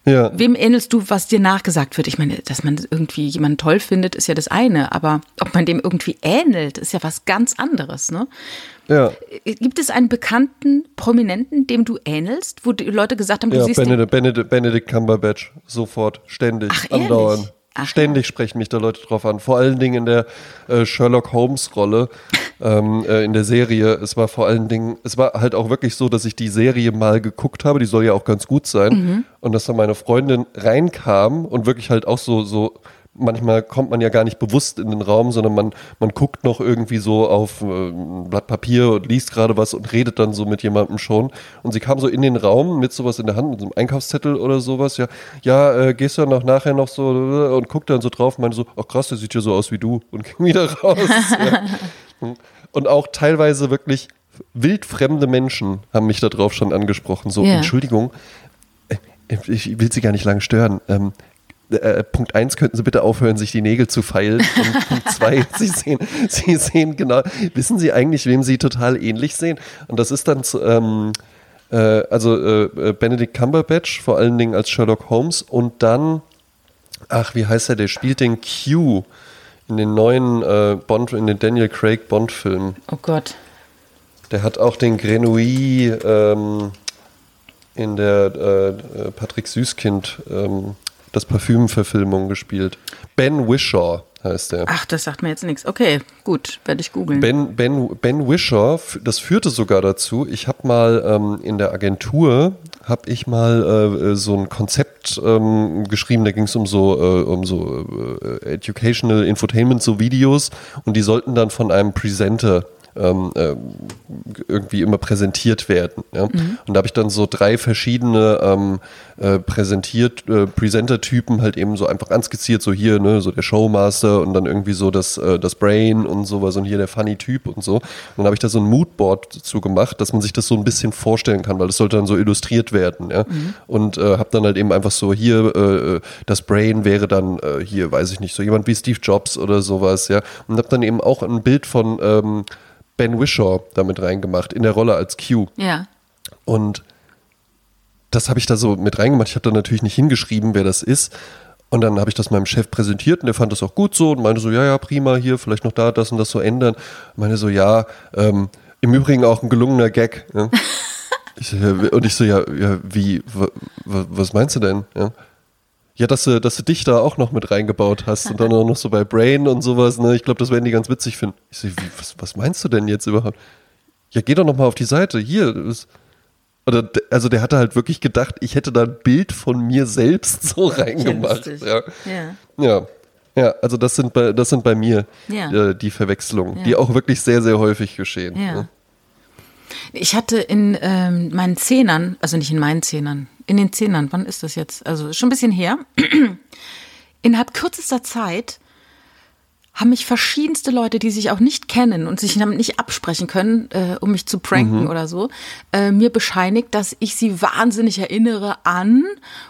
Ja. wem ähnelst du, was dir nachgesagt wird? Ich meine, dass man irgendwie jemanden toll findet, ist ja das eine, aber ob man dem irgendwie ähnelt, ist ja was ganz anderes, ne? Ja, Gibt es einen bekannten Prominenten, dem du ähnelst, wo die Leute gesagt haben, du ja siehst Benedict, Benedict, Benedict Cumberbatch, sofort, ständig, Ach, andauernd. Ach, Ständig sprechen mich da Leute drauf an. Vor allen Dingen in der äh, Sherlock Holmes-Rolle ähm, äh, in der Serie. Es war vor allen Dingen, es war halt auch wirklich so, dass ich die Serie mal geguckt habe, die soll ja auch ganz gut sein. Mhm. Und dass dann meine Freundin reinkam und wirklich halt auch so, so, manchmal kommt man ja gar nicht bewusst in den Raum, sondern man, man guckt noch irgendwie so auf äh, ein Blatt Papier und liest gerade was und redet dann so mit jemandem schon. Und sie kam so in den Raum mit sowas in der Hand, mit so einem Einkaufszettel oder sowas. Ja, ja, äh, gehst du dann noch nachher noch so und guckt dann so drauf und meinte so, ach krass, der sieht ja so aus wie du und (laughs) ging wieder raus. ja. (laughs) Und auch teilweise wirklich wildfremde Menschen haben mich darauf schon angesprochen. So, Ja. Entschuldigung, äh, ich will Sie gar nicht lange stören. Ähm, äh, Punkt eins könnten Sie bitte aufhören, sich die Nägel zu feilen. Und Punkt zwei, (laughs) Sie sehen, Sie sehen genau, wissen Sie eigentlich, wem Sie total ähnlich sehen? Und das ist dann, ähm, äh, also äh, äh, Benedict Cumberbatch, vor allen Dingen als Sherlock Holmes und dann, ach, wie heißt er, der spielt den Q in den neuen äh, Bond, in den Daniel Craig Bond-Filmen. Oh Gott. Der hat auch den Grenouille ähm, in der äh, äh, Patrick Süßkind ähm, das Parfüm-Verfilmung gespielt. Ben Wishaw heißt der. Ach, das sagt mir jetzt nichts. Okay, gut, werde ich googeln. Ben, ben, ben Wishaw, f- das führte sogar dazu, ich habe mal ähm, in der Agentur, habe ich mal äh, so ein Konzept ähm, geschrieben, da ging es um so, äh, um so äh, Educational Infotainment, so Videos und die sollten dann von einem Presenter ähm, ähm, irgendwie immer präsentiert werden. Ja? Und da habe ich dann so drei verschiedene ähm, äh, präsentiert, äh, Presenter-Typen halt eben so einfach anskizziert, so hier, ne, so der Showmaster und dann irgendwie so das, äh, das Brain und sowas und hier der funny Typ und so. Und dann habe ich da so ein Moodboard zu gemacht, dass man sich das so ein bisschen vorstellen kann, weil das sollte dann so illustriert werden. Ja? Und äh, habe dann halt eben einfach so hier, äh, das Brain wäre dann äh, hier, weiß ich nicht, so jemand wie Steve Jobs oder sowas, ja. Und habe dann eben auch ein Bild von ähm, Ben Wishaw damit reingemacht, in der Rolle als Q. ja. Und das habe ich da so mit reingemacht. Ich habe da natürlich nicht hingeschrieben, wer das ist. Und dann habe ich das meinem Chef präsentiert und der fand das auch gut so und meinte so, ja, ja, prima, hier vielleicht noch da, das und das so ändern. Und meinte so, ja, ähm, im Übrigen auch ein gelungener Gag. Ja. (laughs) Ich und ich so, ja, ja wie, wa, wa, was meinst du denn? Ja. Ja, dass du, dass du dich da auch noch mit reingebaut hast und dann auch noch so bei Brain und sowas, ne? Ich glaube, das werden die ganz witzig finden. Ich so, wie, was, was meinst du denn jetzt überhaupt? Ja, geh doch noch mal auf die Seite. Hier, das, oder, also der hatte halt wirklich gedacht, ich hätte da ein Bild von mir selbst (laughs) so reingemacht. Ja. Ja. ja. Ja, also das sind bei, das sind bei mir Ja. äh, die Verwechslungen, Ja. die auch wirklich sehr, sehr häufig geschehen. Ja. ne? Ich hatte in ähm, meinen Zehnern, also nicht in meinen Zehnern, in den Zehnern, wann ist das jetzt? Also schon ein bisschen her. (clears throat) Innerhalb kürzester Zeit haben mich verschiedenste Leute, die sich auch nicht kennen und sich damit nicht absprechen können, äh, um mich zu pranken oder so, äh, mir bescheinigt, dass ich sie wahnsinnig erinnere an.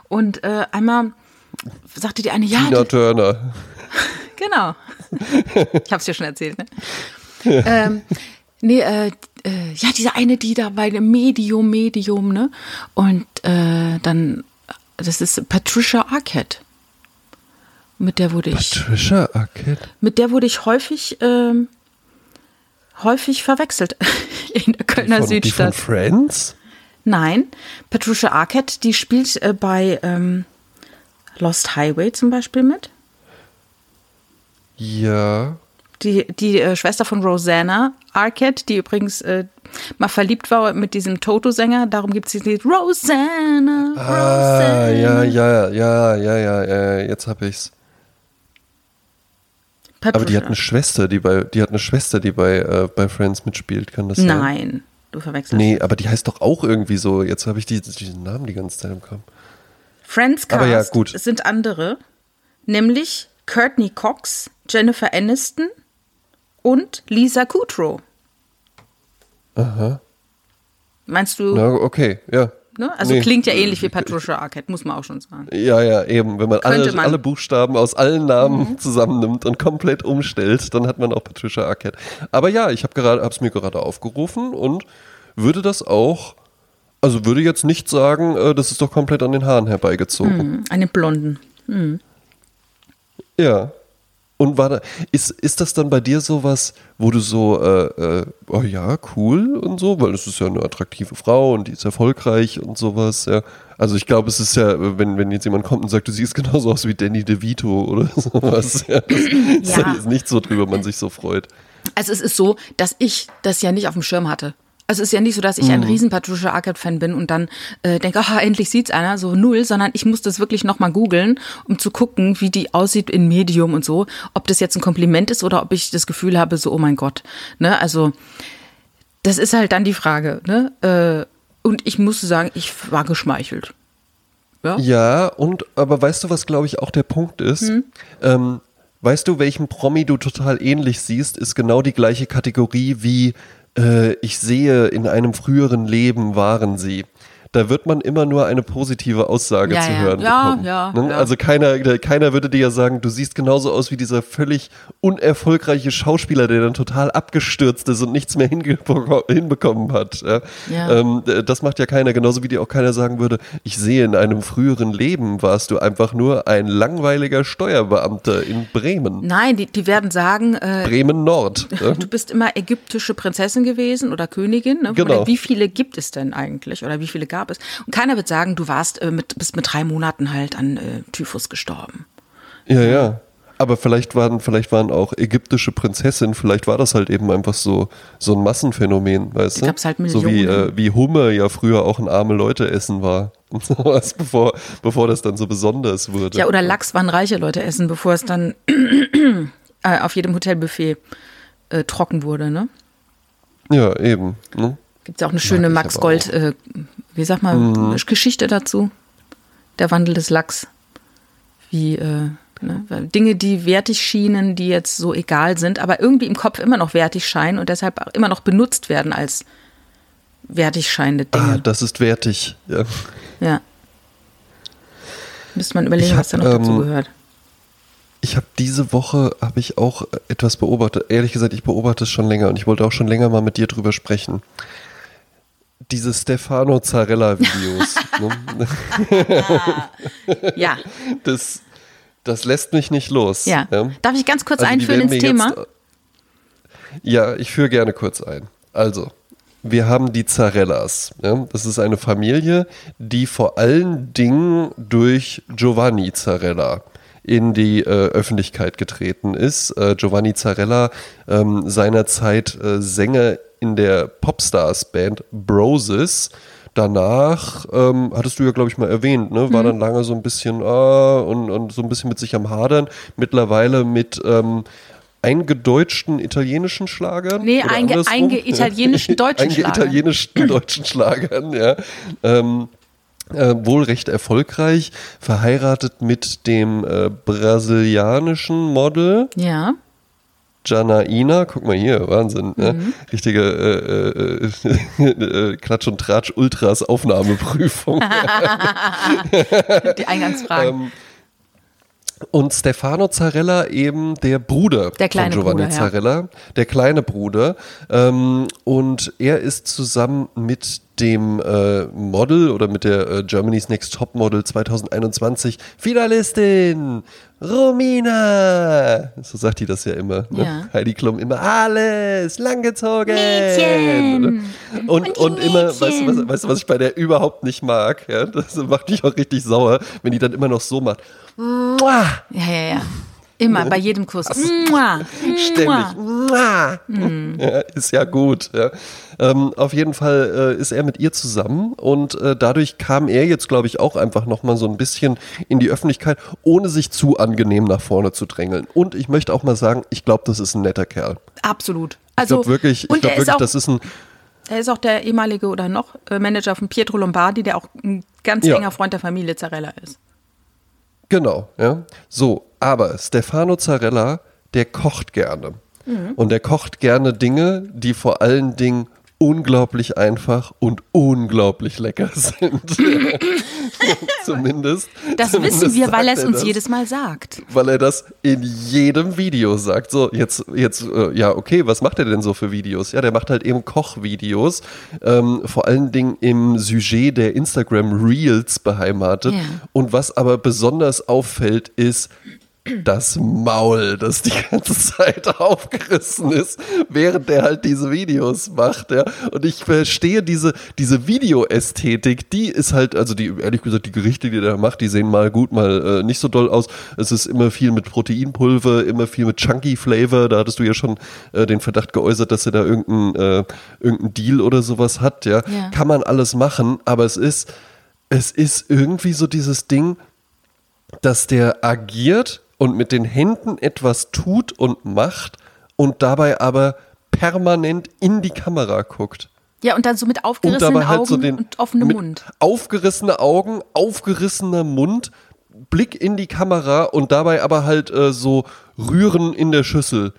Und äh, einmal sagte die eine, ja, Tina Turner. (laughs) Genau. ich hab's dir schon erzählt, ne? (laughs) ähm, nee, äh, äh, ja, diese eine, die da bei dem Medium, Medium, ne? Und äh, dann, das ist Patricia Arquette. Mit der wurde ich. Patricia Arquette? Mit der wurde ich häufig, ähm, häufig verwechselt (laughs) in der Kölner die von, Südstadt. Die von Friends? Nein, Patricia Arquette, die spielt äh, bei ähm, Lost Highway zum Beispiel mit. Ja. Die, die äh, Schwester von Rosanna Arquette, die übrigens äh, mal verliebt war mit diesem Toto-Sänger, darum gibt es dieses Lied Rosanna, Ah, Rosanna. ja, ja, ja, ja, ja, ja, jetzt hab ich's. Patricia. Aber die hat eine Schwester, die bei, die hat eine Schwester, die bei, äh, bei Friends mitspielt, kann das sein? Nein, du verwechselst. Nee, aber die heißt doch auch irgendwie so. Jetzt habe ich die, diesen Namen die ganze Zeit im Kopf. Friends Cast Aber ja, gut. sind andere, nämlich Courtney Cox, Jennifer Aniston und Lisa Kudrow. Aha. Meinst du, Na, okay, ja. ne? Also Nee. klingt ja ähnlich wie Patricia Arquette, muss man auch schon sagen. Ja, ja, eben. Wenn man alle, man. Mhm. alle Buchstaben aus allen Namen zusammennimmt und komplett umstellt, dann hat man auch Patricia Arquette. Aber ja, ich habe gerade, hab's mir gerade aufgerufen und würde das auch, also würde jetzt nicht sagen, äh, das ist doch komplett an den Haaren herbeigezogen. Hm, Eine Blonden. Ja. Und war da, ist, ist das dann bei dir sowas, wo du so, äh, äh, oh ja, cool und so, weil es ist ja eine attraktive Frau und die ist erfolgreich und sowas, ja. Also ich glaube, es ist ja, wenn, wenn jetzt jemand kommt und sagt, du siehst genauso aus wie Danny DeVito oder (laughs) sowas, ja. Das ist ja Ja. jetzt nicht so drüber man sich so freut. Also es ist so, dass ich das ja nicht auf dem Schirm hatte. Also es ist ja nicht so, dass ich ein riesen Patricia Arquette-Fan bin und dann äh, denke, aha, endlich sieht's einer, so null, sondern ich muss das wirklich nochmal googeln, um zu gucken, wie die aussieht in Medium und so, ob das jetzt ein Kompliment ist oder ob ich das Gefühl habe, so, oh mein Gott. Ne? Also das ist halt dann die Frage. Ne? Äh, und ich muss sagen, ich war geschmeichelt. Ja? Ja, und aber weißt du, was glaube ich auch der Punkt ist? Ähm, weißt du, welchen Promi du total ähnlich siehst, ist genau die gleiche Kategorie wie äh, ich sehe, in einem früheren Leben waren sie. Da wird man immer nur eine positive Aussage Ja, zu ja. hören Ja, bekommen. ja, ne? ja. Also keiner, keiner würde dir ja sagen, du siehst genauso aus wie dieser völlig unerfolgreiche Schauspieler, der dann total abgestürzt ist und nichts mehr hinbekommen hat. Ähm, äh, das macht ja keiner, genauso wie dir auch keiner sagen würde, ich sehe in einem früheren Leben warst du einfach nur ein langweiliger Steuerbeamter in Bremen. Nein, die, die werden sagen, äh, Bremen Nord. Du bist immer ägyptische Prinzessin gewesen oder Königin. Ne? Genau. Oder wie viele gibt es denn eigentlich oder wie viele gab es? Und keiner wird sagen, du warst äh, mit, bist mit drei Monaten halt an äh, Typhus gestorben. ja, ja. Aber vielleicht waren, vielleicht waren auch ägyptische Prinzessinnen, vielleicht war das halt eben einfach so, so ein Massenphänomen, weißt du? gab's halt so wie, Millionen. äh, wie Hummer ja früher auch ein arme Leute essen war. (laughs) Und sowas, bevor, bevor das dann so besonders wurde. Ja, oder Lachs waren reiche Leute essen, bevor es dann (clears throat) äh, auf jedem Hotelbuffet äh, trocken wurde. Ne? Ja, eben. Ne? Gibt es auch eine schöne Max Gold, äh, wie sag mal, Mhm. Geschichte dazu. Der Wandel des Lachs. Wie äh, ne? Dinge, die wertig schienen, die jetzt so egal sind, aber irgendwie im Kopf immer noch wertig scheinen und deshalb auch immer noch benutzt werden als wertig scheinende Ah, Dinge. das ist wertig. Ja. ja. Müsste man überlegen, hab, was da noch dazu ähm, gehört. Ich habe diese Woche habe ich auch etwas beobachtet. Ehrlich gesagt, ich beobachte es schon länger und ich wollte auch schon länger mal mit dir drüber sprechen. Diese Stefano Zarella Videos. ne? Ja, Das das lässt mich nicht los. ja. Darf ich ganz kurz Also einführen ins Thema? Jetzt, ja, ich führe gerne kurz ein. Also, wir haben die Zarellas. Ja? Das ist eine Familie, die vor allen Dingen durch Giovanni Zarella in die äh, Öffentlichkeit getreten ist. Äh, Giovanni Zarella, ähm, seinerzeit äh, Sänger in der Popstars-Band Broses. Danach, ähm, hattest du ja, glaube ich, mal erwähnt, ne? Mhm. war dann lange so ein bisschen ah, und, und so ein bisschen mit sich am Hadern. Mittlerweile mit ähm, eingedeutschten italienischen Schlagern. Nee, einge- andersrum. eingeitalienischen (laughs) deutschen Schlagern. Eingeitalienischen deutschen Schlagern, ja. Ähm, äh, wohl recht erfolgreich, verheiratet mit dem äh, brasilianischen Model Ja. Janaina. Guck mal hier, Wahnsinn. Ne? Mhm. Richtige äh, äh, (laughs) äh, Klatsch und Tratsch Ultras Aufnahmeprüfung. (laughs) Die Eingangsfragen. Ähm, Und Stefano Zarella eben der Bruder Der kleine von Giovanni Bruder, ja. Zarella, der kleine Bruder. Ähm, und er ist zusammen mit dem äh, Model oder mit der äh, Germany's Next Top Model 2021 Finalistin Romina. So sagt die das ja immer. Ne? Ja. Heidi Klum immer alles langgezogen. Mädchen. Und, Und und, immer, weißt du, was, weißt was ich bei der überhaupt nicht mag? Ja? Das macht mich auch richtig sauer, wenn die dann immer noch so macht. Ja, ja, ja. Immer, bei jedem Kuss. (laughs) Mua, Ständig. mua. Mua. Ja, ist ja gut. Ja. Ähm, auf jeden Fall äh, ist er mit ihr zusammen und äh, dadurch kam er jetzt, glaube ich, auch einfach nochmal so ein bisschen in die Öffentlichkeit, ohne sich zu angenehm nach vorne zu drängeln. Und ich möchte auch mal sagen, ich glaube, das ist ein netter Kerl. Absolut. Ich Also, glaube wirklich, ich er ist wirklich, auch, das ist ein, er ist auch der ehemalige oder noch äh, Manager von Pietro Lombardi, der auch ein ganz Ja. enger Freund der Familie Zarella ist. Genau, ja. So, aber Stefano Zarella, der kocht gerne. Mhm. Und der kocht gerne Dinge, die vor allen Dingen unglaublich einfach und unglaublich lecker (laughs) sind. (laughs) zumindest. Das zumindest wissen wir, weil er es uns das, jedes Mal sagt. Weil er das in jedem Video sagt. So, jetzt, jetzt, äh, ja, okay, was macht er denn so für Videos? Ja, der macht halt eben Kochvideos, ähm, vor allen Dingen im Sujet der Instagram Reels beheimatet. Ja. Und was aber besonders auffällt, ist, das Maul, das die ganze Zeit aufgerissen ist, während er halt diese Videos macht, ja. Und ich verstehe diese, diese Videoästhetik, die ist halt, also die, ehrlich gesagt, die Gerichte, die er macht, die sehen mal gut, mal äh, nicht so doll aus. Es ist immer viel mit Proteinpulver, immer viel mit Chunky Flavor. Da hattest du ja schon äh, den Verdacht geäußert, dass er da irgendeinen äh, irgendein Deal oder sowas hat, ja. Ja. Kann man alles machen, aber es ist, es ist irgendwie so dieses Ding, dass der agiert und mit den Händen etwas tut und macht und dabei aber permanent in die Kamera guckt. Ja, und dann so mit Und aufgerissenen halt Augen so den und offenem Mund. Aufgerissene Augen, aufgerissener Mund, Blick in die Kamera und dabei aber halt äh, so Rühren in der Schüssel.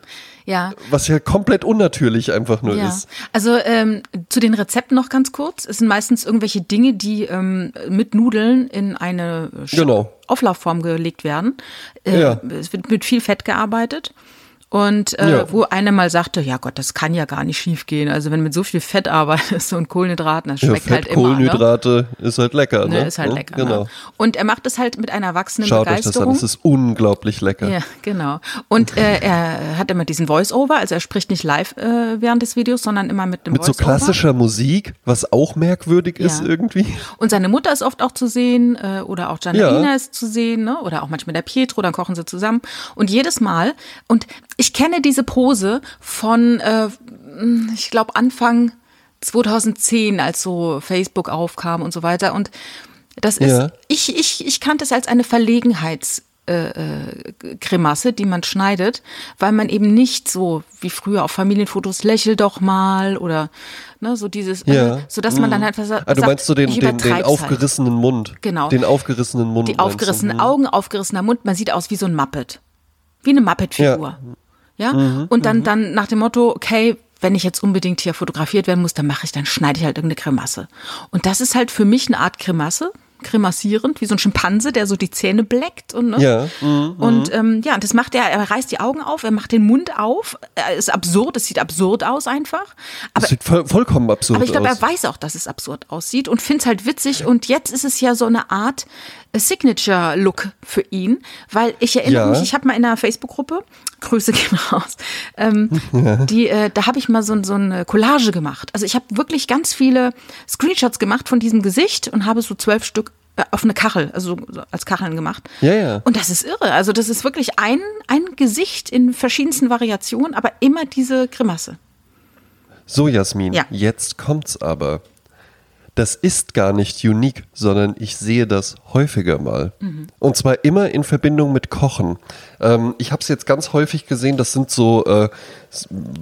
Ja. Was ja komplett unnatürlich einfach nur Ja, ist. also ähm, zu den Rezepten noch ganz kurz. Es sind meistens irgendwelche Dinge, die ähm, mit Nudeln in eine Sch- Genau. Auflaufform gelegt werden. Äh, Ja. Es wird mit viel Fett gearbeitet. Und äh, Ja. wo einer mal sagte, ja Gott, das kann ja gar nicht schief gehen. Also wenn mit so viel Fett arbeitest (laughs) und Kohlenhydraten, das Ja, schmeckt Fett, halt immer. Ne? Kohlenhydrate ist halt lecker. Ne? Ne, ist halt Ja, lecker. Genau. Ne? Und er macht es halt mit einer wachsenden Schaut euch das an, Begeisterung. es ist unglaublich lecker. Ja, genau. Und äh, er hat immer diesen Voice-Over, also er spricht nicht live äh, während des Videos, sondern immer mit einem Mit so klassischer Musik, was auch merkwürdig ist Ja. irgendwie. Und seine Mutter ist oft auch zu sehen äh, oder auch Giannina Ja. ist zu sehen ne? oder auch manchmal der Pietro, dann kochen sie zusammen. Und jedes Mal, und ich kenne diese Pose von, äh, ich glaube, Anfang 2010, als so Facebook aufkam und so weiter. Und das ist, Ja. ich, ich, ich kannte es als eine Verlegenheits- äh, äh, die man schneidet, weil man eben nicht so wie früher auf Familienfotos lächel doch mal oder ne, so dieses, Ja. äh, so dass man dann halt was Ah, du meinst so den, ich den, den halt. aufgerissenen Mund. Genau. Den aufgerissenen Mund. Die meinst du? aufgerissenen Hm. Augen, aufgerissener Mund, man sieht aus wie so ein Muppet. Wie eine Muppet-Figur. Ja. Mhm, Und dann, dann nach dem Motto, okay, wenn ich jetzt unbedingt hier fotografiert werden muss, dann mache ich, dann schneide ich halt irgendeine Grimasse. Und das ist halt für mich eine Art Grimasse, grimassierend, wie so ein Schimpanse, der so die Zähne bleckt und ne? Ja. mhm. Und ähm, ja, das macht er, er reißt die Augen auf, er macht den Mund auf. Er ist absurd, es sieht absurd aus einfach. Aber Das sieht voll, vollkommen absurd aber ich glaube, aus. er weiß auch, dass es absurd aussieht und findet es halt witzig. Und jetzt ist es ja so eine Art äh, Signature-Look für ihn, weil ich erinnere Ja. mich, ich habe mal in einer Facebook-Gruppe, Grüße gehen raus, ähm, die, äh, da habe ich mal so, so eine Collage gemacht. Also ich habe wirklich ganz viele Screenshots gemacht von diesem Gesicht und habe so zwölf Stück äh, auf eine Kachel, also so als Kacheln gemacht. Ja, ja. Und das ist irre. Also das ist wirklich ein, ein Gesicht in verschiedensten Variationen, aber immer diese Grimasse. So, Jasmin, Ja. jetzt kommt's aber. Das ist gar nicht unique, sondern ich sehe das häufiger mal. Mhm. Und zwar immer in Verbindung mit Kochen. Ähm, ich habe es jetzt ganz häufig gesehen, das sind so, äh,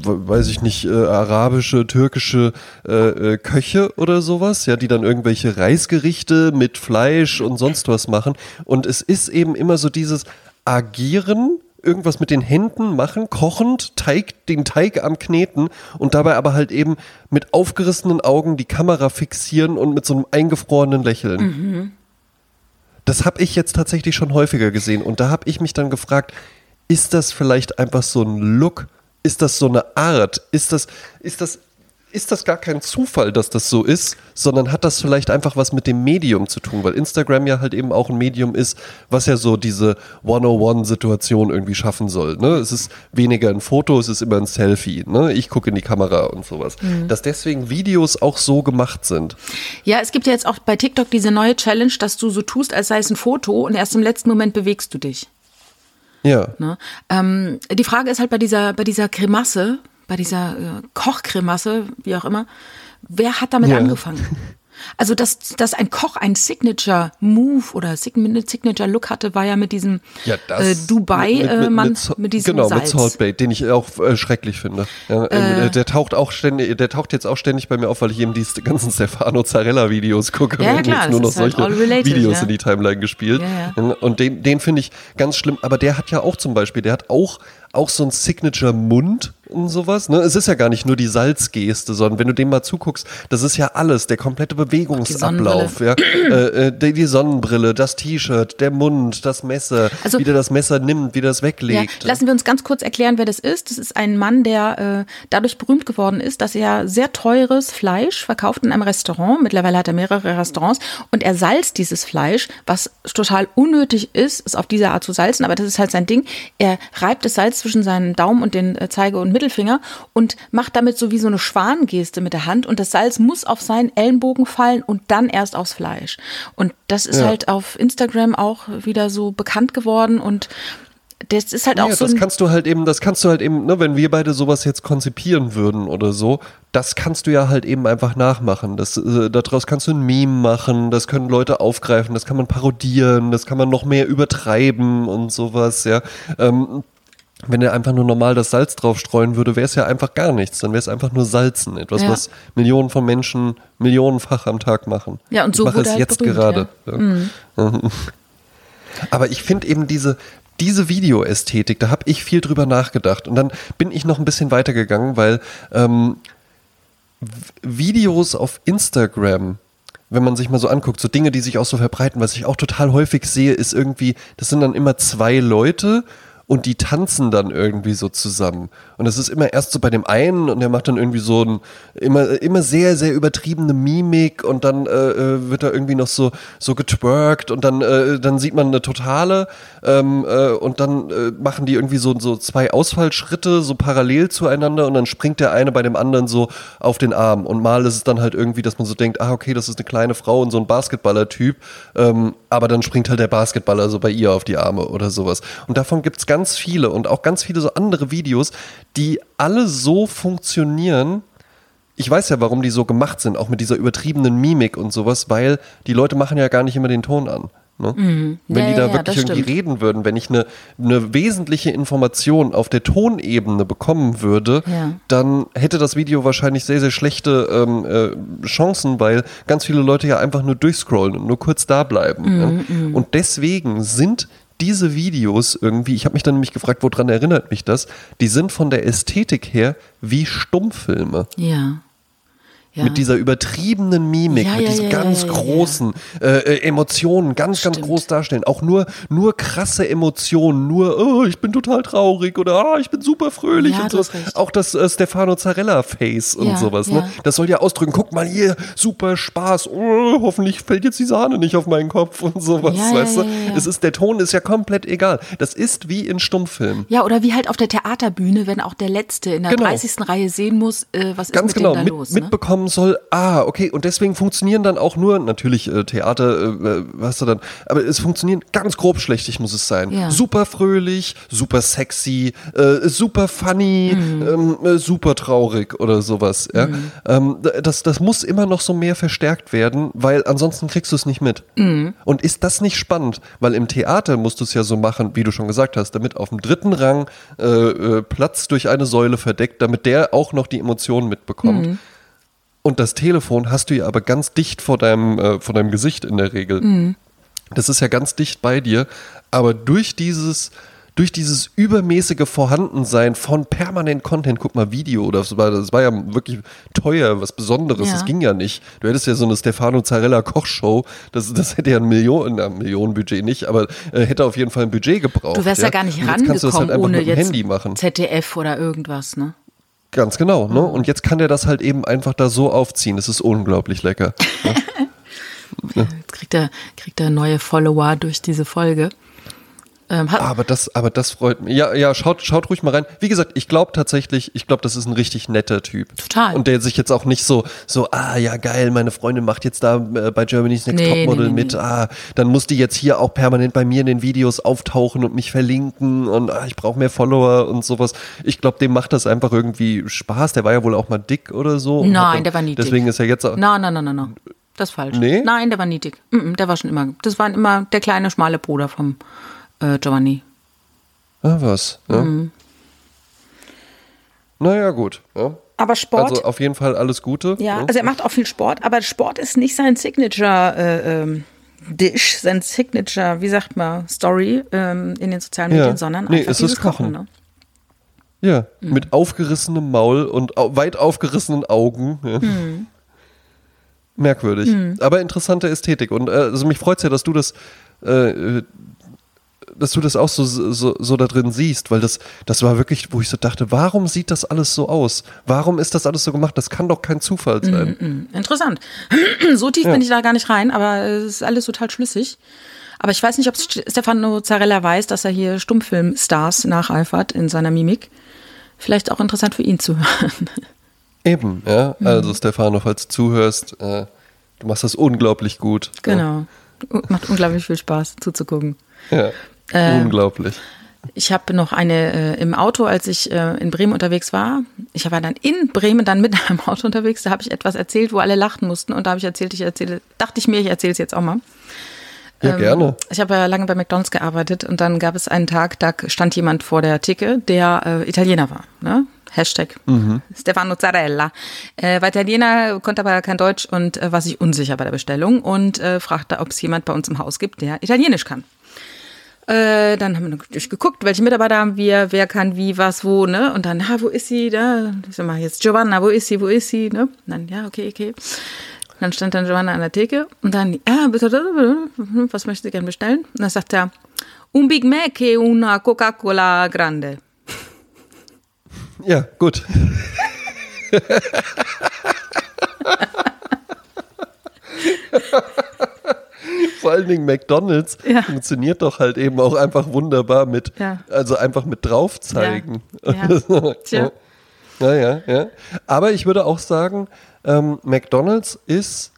weiß ich nicht, äh, arabische, türkische äh, äh, Köche oder sowas, ja, die dann irgendwelche Reisgerichte mit Fleisch und sonst was machen. Und es ist eben immer so dieses Agieren irgendwas mit den Händen machen, kochend, Teig, den Teig am Kneten und dabei aber halt eben mit aufgerissenen Augen die Kamera fixieren und mit so einem eingefrorenen Lächeln. Das habe ich jetzt tatsächlich schon häufiger gesehen und da habe ich mich dann gefragt, ist das vielleicht einfach so ein Look? Ist das so eine Art? Ist das, ist das ist das gar kein Zufall, dass das so ist, sondern hat das vielleicht einfach was mit dem Medium zu tun, weil Instagram ja halt eben auch ein Medium ist, was ja so diese 101-Situation irgendwie schaffen soll. Ne? Es ist weniger ein Foto, es ist immer ein Selfie. Ne? Ich gucke in die Kamera und sowas. Mhm. Dass deswegen Videos auch so gemacht sind. Ja, es gibt ja jetzt auch bei TikTok diese neue Challenge, dass du so tust, als sei es ein Foto und erst im letzten Moment bewegst du dich. Ja. Ne? Ähm, die Frage ist halt bei dieser, bei dieser Grimasse, bei dieser äh, Kochkremasse, wie auch immer, wer hat damit ja. angefangen? Also, dass, dass ein Koch ein Signature-Move oder Signature-Look hatte, war ja mit diesem ja, äh, Dubai-Mann, mit, mit, mit, diesem Genau, Salz. mit Salt Bay, den ich auch äh, schrecklich finde. Ja, äh, der taucht auch ständig, der taucht jetzt auch ständig bei mir auf, weil ich eben die ganzen (laughs) Stefano Zarella-Videos gucke. Ja, klar, jetzt nur noch halt solche related, Videos ja. in die Timeline gespielt. Und den, den finde ich ganz schlimm. Aber der hat ja auch zum Beispiel, der hat auch auch so ein Signature-Mund und sowas. Ne? Es ist ja gar nicht nur die Salzgeste, sondern wenn du dem mal zuguckst, das ist ja alles, der komplette Bewegungsablauf. Ja? äh, äh, die, die, Sonnenbrille, das T-Shirt, der Mund, das Messer, also, wie der das Messer nimmt, wie der das weglegt. Ja, lassen wir uns ganz kurz erklären, wer das ist. Das ist ein Mann, der äh, dadurch berühmt geworden ist, dass er sehr teures Fleisch verkauft in einem Restaurant. Mittlerweile hat er mehrere Restaurants und er salzt dieses Fleisch, was total unnötig ist, es auf diese Art zu salzen, aber das ist halt sein Ding. Er reibt das Salz zwischen seinen Daumen und den äh, Zeige- und Mittelfinger und macht damit so wie so eine Schwangeste mit der Hand und das Salz muss auf seinen Ellenbogen fallen und dann erst aufs Fleisch. Und das ist ja. halt auf Instagram auch wieder so bekannt geworden und das ist halt auch ja, so. Das kannst du halt eben, das kannst du halt eben, ne, wenn wir beide sowas jetzt konzipieren würden oder so, das kannst du ja halt eben einfach nachmachen. Das, äh, daraus kannst du ein Meme machen, das können Leute aufgreifen, das kann man parodieren, das kann man noch mehr übertreiben und sowas, ja. Ähm, wenn er einfach nur normal das Salz drauf streuen würde, wäre es ja einfach gar nichts. Dann wäre es einfach nur Salzen. Etwas, ja. was Millionen von Menschen millionenfach am Tag machen. Ja, und so ich mache es halt jetzt berühmt, gerade. Ja. Mhm. (laughs) Aber ich finde eben diese, diese Videoästhetik, da habe ich viel drüber nachgedacht. Und dann bin ich noch ein bisschen weitergegangen, weil ähm, Videos auf Instagram, wenn man sich mal so anguckt, so Dinge, die sich auch so verbreiten, was ich auch total häufig sehe, ist irgendwie, das sind dann immer zwei Leute und die tanzen dann irgendwie so zusammen. Und es ist immer erst so bei dem einen und der macht dann irgendwie so ein immer, immer sehr, sehr übertriebene Mimik und dann äh, äh, wird da irgendwie noch so, so getwerkt und dann, äh, dann sieht man eine totale ähm, äh, und dann äh, machen die irgendwie so, so zwei Ausfallschritte so parallel zueinander und dann springt der eine bei dem anderen so auf den Arm. Und mal ist es dann halt irgendwie, dass man so denkt, ah, okay, das ist eine kleine Frau und so ein Basketballer-Typ, ähm, aber dann springt halt der Basketballer so bei ihr auf die Arme oder sowas. Und davon gibt's ganz ganz viele und auch ganz viele so andere Videos, die alle so funktionieren. Ich weiß ja, warum die so gemacht sind, auch mit dieser übertriebenen Mimik und sowas, weil die Leute machen ja gar nicht immer den Ton an. Ne? Mhm. Wenn ja, die da ja, wirklich irgendwie stimmt. reden würden, wenn ich eine, eine wesentliche Information auf der Tonebene bekommen würde, ja. dann hätte das Video wahrscheinlich sehr, sehr schlechte ähm, äh, Chancen, weil ganz viele Leute ja einfach nur durchscrollen und nur kurz da bleiben. Mhm, ne? Mhm. Und deswegen sind diese Videos irgendwie, ich habe mich dann nämlich gefragt, woran erinnert mich das? Die sind von der Ästhetik her wie Stummfilme. Ja. Ja. Mit dieser übertriebenen Mimik, ja, mit diesen ja, ganz großen äh, äh, Emotionen, ganz, Stimmt. ganz groß darstellen. Auch nur, nur krasse Emotionen, nur, oh, ich bin total traurig oder oh, ich bin super fröhlich und so. Auch das äh, Stefano Zarella-Face und sowas. Ne? Das soll ja ausdrücken, guck mal hier, super Spaß, oh, hoffentlich fällt jetzt die Sahne nicht auf meinen Kopf und sowas, weißt du? Es ist, der Ton ist ja komplett egal. Das ist wie in Stummfilmen. Ja, oder wie halt auf der Theaterbühne, wenn auch der Letzte in der genau. 30. Reihe sehen muss, äh, was ganz ist mit genau, dem da los. Ganz genau, mitbekommen kommen soll, ah, okay, und deswegen funktionieren dann auch nur, natürlich äh, Theater, äh, was du dann, aber es funktionieren ganz grob schlechtig muss es sein. Ja. Super fröhlich, super sexy, äh, super funny, mhm. ähm, äh, super traurig oder sowas. Ja? Mhm. Ähm, das, das muss immer noch so mehr verstärkt werden, weil ansonsten kriegst du es nicht mit. Mhm. Und ist das nicht spannend? Weil im Theater musst du es ja so machen, wie du schon gesagt hast, damit auf dem dritten Rang äh, äh, Platz durch eine Säule verdeckt, damit der auch noch die Emotionen mitbekommt. Und das Telefon hast du ja aber ganz dicht vor deinem, äh, vor deinem Gesicht in der Regel. Mhm. Das ist ja ganz dicht bei dir. Aber durch dieses, durch dieses übermäßige Vorhandensein von permanent Content, guck mal Video, das war, das war ja wirklich teuer, was Besonderes, Ja. das ging ja nicht. Du hättest ja so eine Stefano Zarella Kochshow, das, das hätte ja ein Million, na, Millionenbudget nicht, aber äh, hätte auf jeden Fall ein Budget gebraucht. Du wärst ja, gar nicht das rangekommen halt einfach ohne mit dem jetzt Handy machen. ZDF oder irgendwas, ne? Ganz genau, ne? Und jetzt kann der das halt eben einfach da so aufziehen. Das ist unglaublich lecker. (laughs) Jetzt kriegt er, kriegt er neue Follower durch diese Folge. Ähm, Aber das, aber das freut mich. Ja, ja, schaut, schaut ruhig mal rein. Wie gesagt, ich glaube tatsächlich, ich glaube, das ist ein richtig netter Typ. Total. Und der sich jetzt auch nicht so, so, ah, ja, geil, meine Freundin macht jetzt da äh, bei Germany's Next Nee, Topmodel nee, nee, mit, ah, dann muss die jetzt hier auch permanent bei mir in den Videos auftauchen und mich verlinken und ah, ich brauche mehr Follower und sowas. Ich glaube, dem macht das einfach irgendwie Spaß. Der war ja wohl auch mal dick oder so. Nein, dann- der war nie dick. Deswegen ist er jetzt auch. Nein, nein, nein, nein, nein. Das ist falsch. Nee? Nein, der war nie dick. Mm, mm, Der war schon immer. Das war immer der kleine, schmale Bruder vom äh, Giovanni. Ah, was? Ja. Mhm. Naja, gut. Ja. Aber Sport. Also auf jeden Fall alles Gute. ja, ne? also er macht auch viel Sport, aber Sport ist nicht sein Signature äh, ähm, Dish, sein Signature, wie sagt man, Story ähm, in den sozialen Ja. Medien, sondern Nee, einfach es ist Kochen. Kochen. ne? Ja, Mhm. mit aufgerissenem Maul und au weit aufgerissenen Augen. Ja. Mhm. Merkwürdig. Aber interessante Ästhetik. Und äh, also mich freut es ja, dass du das, äh, dass du das auch so, so, so da drin siehst, weil das, das war wirklich, wo ich so dachte, warum sieht das alles so aus? Warum ist das alles so gemacht? Das kann doch kein Zufall sein. Hm, Interessant. (clears throat) so tief bin ich da gar nicht rein, aber es ist alles total schlüssig. Aber ich weiß nicht, ob St- Stefano Zarella weiß, dass er hier Stummfilmstars nacheifert in seiner Mimik. Vielleicht auch interessant für ihn zu (laughs) hören. Eben, ja. Mhm. Also Stefano, falls du zuhörst, äh, du machst das unglaublich gut. Genau. Macht unglaublich viel Spaß zuzugucken. Ja. Ähm, unglaublich. Ich habe noch eine äh, im Auto, als ich äh, in Bremen unterwegs war. Ich war dann in Bremen dann mit (laughs) einem Auto unterwegs. Da habe ich etwas erzählt, wo alle lachen mussten. Und da habe ich erzählt, ich erzähle, dachte ich mir, ich erzähle es jetzt auch mal. Ja, gerne. Ich habe ja lange bei McDonalds gearbeitet und dann gab es einen Tag, da stand jemand vor der Theke, der äh, Italiener war. Ne? Hashtag Stefano Zarella. Äh, war Italiener, konnte aber kein Deutsch und äh, war sich unsicher bei der Bestellung und äh, fragte, ob es jemand bei uns im Haus gibt, der Italienisch kann. Äh, dann haben wir natürlich geguckt, welche Mitarbeiter haben wir, wer kann wie, was, wo, ne? Und dann, ha, wo ist sie? Da, ich sag mal, jetzt Giovanna, wo ist sie, wo ist sie, ne? Und dann, ja, okay, okay. Dann stand dann Giovanna an der Theke und dann, ja, bitte, was möchten Sie gerne bestellen? Und dann sagt er, un Big Mac e una Coca-Cola grande. Ja, gut. (laughs) Vor allen Dingen McDonalds Ja. funktioniert doch halt eben auch einfach wunderbar mit, Ja. also einfach mit draufzeigen. Ja. Ja. (laughs) Tja. Ja, ja, ja. Aber ich würde auch sagen, ähm, McDonalds ist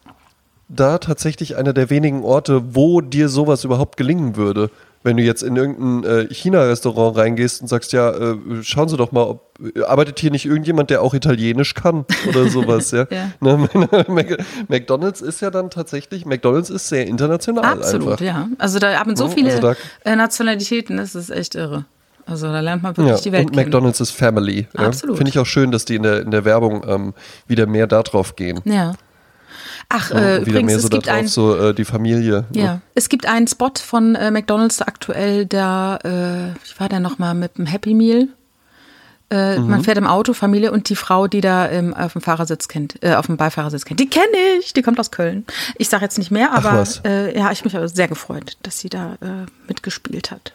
da tatsächlich einer der wenigen Orte, wo dir sowas überhaupt gelingen würde. Wenn du jetzt in irgendein äh, China-Restaurant reingehst und sagst, ja, äh, schauen Sie doch mal, ob arbeitet hier nicht irgendjemand, der auch Italienisch kann oder (laughs) sowas, ja. Ja. Ne, (laughs) McDonalds ist ja dann tatsächlich, McDonalds ist sehr international Absolut, einfach. ja. Also da haben so Ja, viele also da- äh, Nationalitäten, das ist echt irre. Also da lernt man wirklich Ja, die Welt und kennen. McDonalds ist Family. Ja. Absolut. Finde ich auch schön, dass die in der, in der Werbung ähm, wieder mehr darauf gehen. Ja. Ach, Ja, äh, übrigens, mehr es so gibt darauf, ein, so äh, die Familie. ne? Ja, es gibt einen Spot von äh, McDonalds aktuell, da, äh, wie war der nochmal, mit dem Happy Meal? Äh, Mhm. Man fährt im Auto, Familie und die Frau, die da ähm, auf dem Fahrersitz kennt, äh, auf dem Beifahrersitz kennt. Die kenne ich, die kommt aus Köln. Ich sage jetzt nicht mehr, aber äh, ja, ich mich sehr gefreut, dass sie da äh, mitgespielt hat.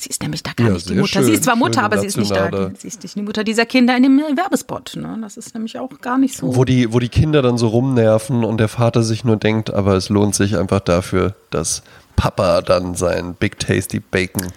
Sie ist nämlich da gar Ja, nicht die Mutter. Sie schön. ist zwar Mutter, aber sie ist nicht da. sie ist nicht die Mutter dieser Kinder in dem äh, Werbespot. Ne? Das ist nämlich auch gar nicht so. Wo die, wo die Kinder dann so rumnerven und der Vater sich nur denkt, aber es lohnt sich einfach dafür, dass Papa dann sein Big Tasty Bacon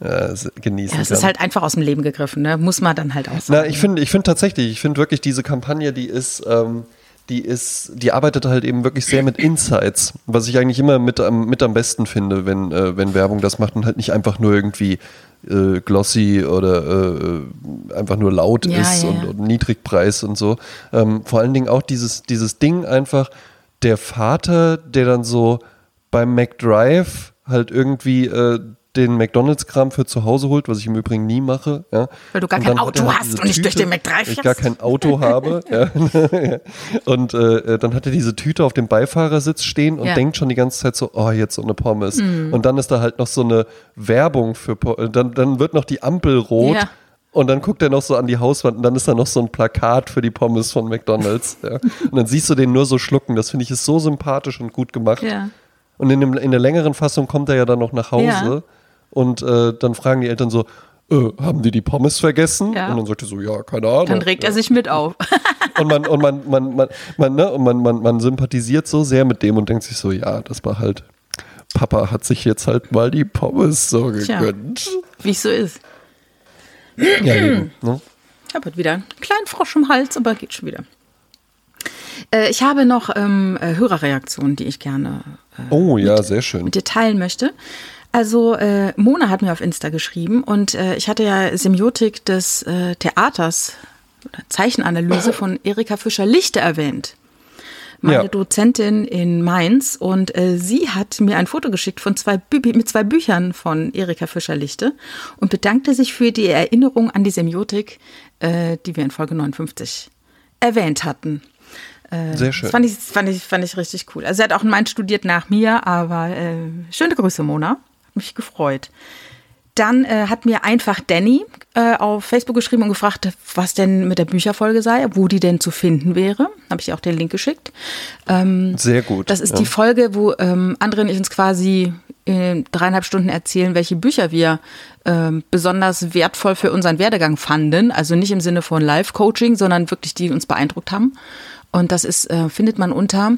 äh, genießen ja, es ist halt einfach aus dem Leben gegriffen, ne? muss man dann halt auch sagen. Na, ich finde, ich finde tatsächlich, ich finde wirklich diese Kampagne, die ist, ähm, die ist, die arbeitet halt eben wirklich sehr mit Insights, was ich eigentlich immer mit am, mit am besten finde, wenn, äh, wenn Werbung das macht und halt nicht einfach nur irgendwie äh, glossy oder äh, einfach nur laut Ja, ist ja, und, ja. und Niedrigpreis und so. Ähm, vor allen Dingen auch dieses, dieses Ding einfach, der Vater, der dann so beim McDrive halt irgendwie äh, den McDonalds-Kram für zu Hause holt, was ich im Übrigen nie mache. Ja. Weil du gar Und kein Auto hast und nicht durch den McDrive weil Ich gar kein Auto habe. (laughs) ja. (laughs) Und äh, dann hat er diese Tüte auf dem Beifahrersitz stehen und Ja. denkt schon die ganze Zeit so, oh, jetzt so eine Pommes. Mhm. Und dann ist da halt noch so eine Werbung für, Po- äh, dann, dann wird noch die Ampel rot. Ja. Und dann guckt er noch so an die Hauswand und dann ist da noch so ein Plakat für die Pommes von McDonalds. Ja. Und dann siehst du den nur so schlucken. Das finde ich ist so sympathisch und gut gemacht. Ja. Und in, dem, in der längeren Fassung kommt er ja dann noch nach Hause Ja. Und äh, dann fragen die Eltern so, äh, haben die die Pommes vergessen? Ja. Und dann sagt er so, ja, keine Ahnung. Dann regt ja. er sich mit auf. Und man, und man, man, man, man, ne, und man, man, man sympathisiert so sehr mit dem und denkt sich so, ja, das war halt, Papa hat sich jetzt halt mal die Pommes so gegönnt. Wie es so ist. Ja, eben, ne? Ich habe wieder einen kleinen Frosch im Hals, aber geht schon wieder. Äh, ich habe noch ähm, äh, Hörerreaktionen, die ich gerne äh, Oh ja, sehr schön. mit dir teilen möchte. Also äh, Mona hat mir auf Insta geschrieben und äh, ich hatte ja Semiotik des äh, Theaters oder Zeichenanalyse von Erika Fischer-Lichte erwähnt. Meine Ja. Dozentin in Mainz und äh, sie hat mir ein Foto geschickt von zwei Bü mit zwei Büchern von Erika Fischer-Lichte und bedankte sich für die Erinnerung an die Semiotik, äh, die wir in Folge 59 erwähnt hatten. Sehr schön. Das fand ich, fand, ich, fand ich richtig cool. Also sie hat auch in Mainz studiert nach mir, aber äh, schöne Grüße, Mona. Mich gefreut. Dann äh, hat mir einfach Danny äh, auf Facebook geschrieben und gefragt, was denn mit der Bücherfolge sei, wo die denn zu finden wäre. Habe ich auch den Link geschickt. Sehr gut. Das ist ja. die Folge, wo ähm, André und ich uns quasi in dreieinhalb Stunden erzählen, welche Bücher wir ähm, besonders wertvoll für unseren Werdegang fanden. Also nicht im Sinne von Live-Coaching, sondern wirklich die uns beeindruckt haben. Und das ist, äh, findet man unter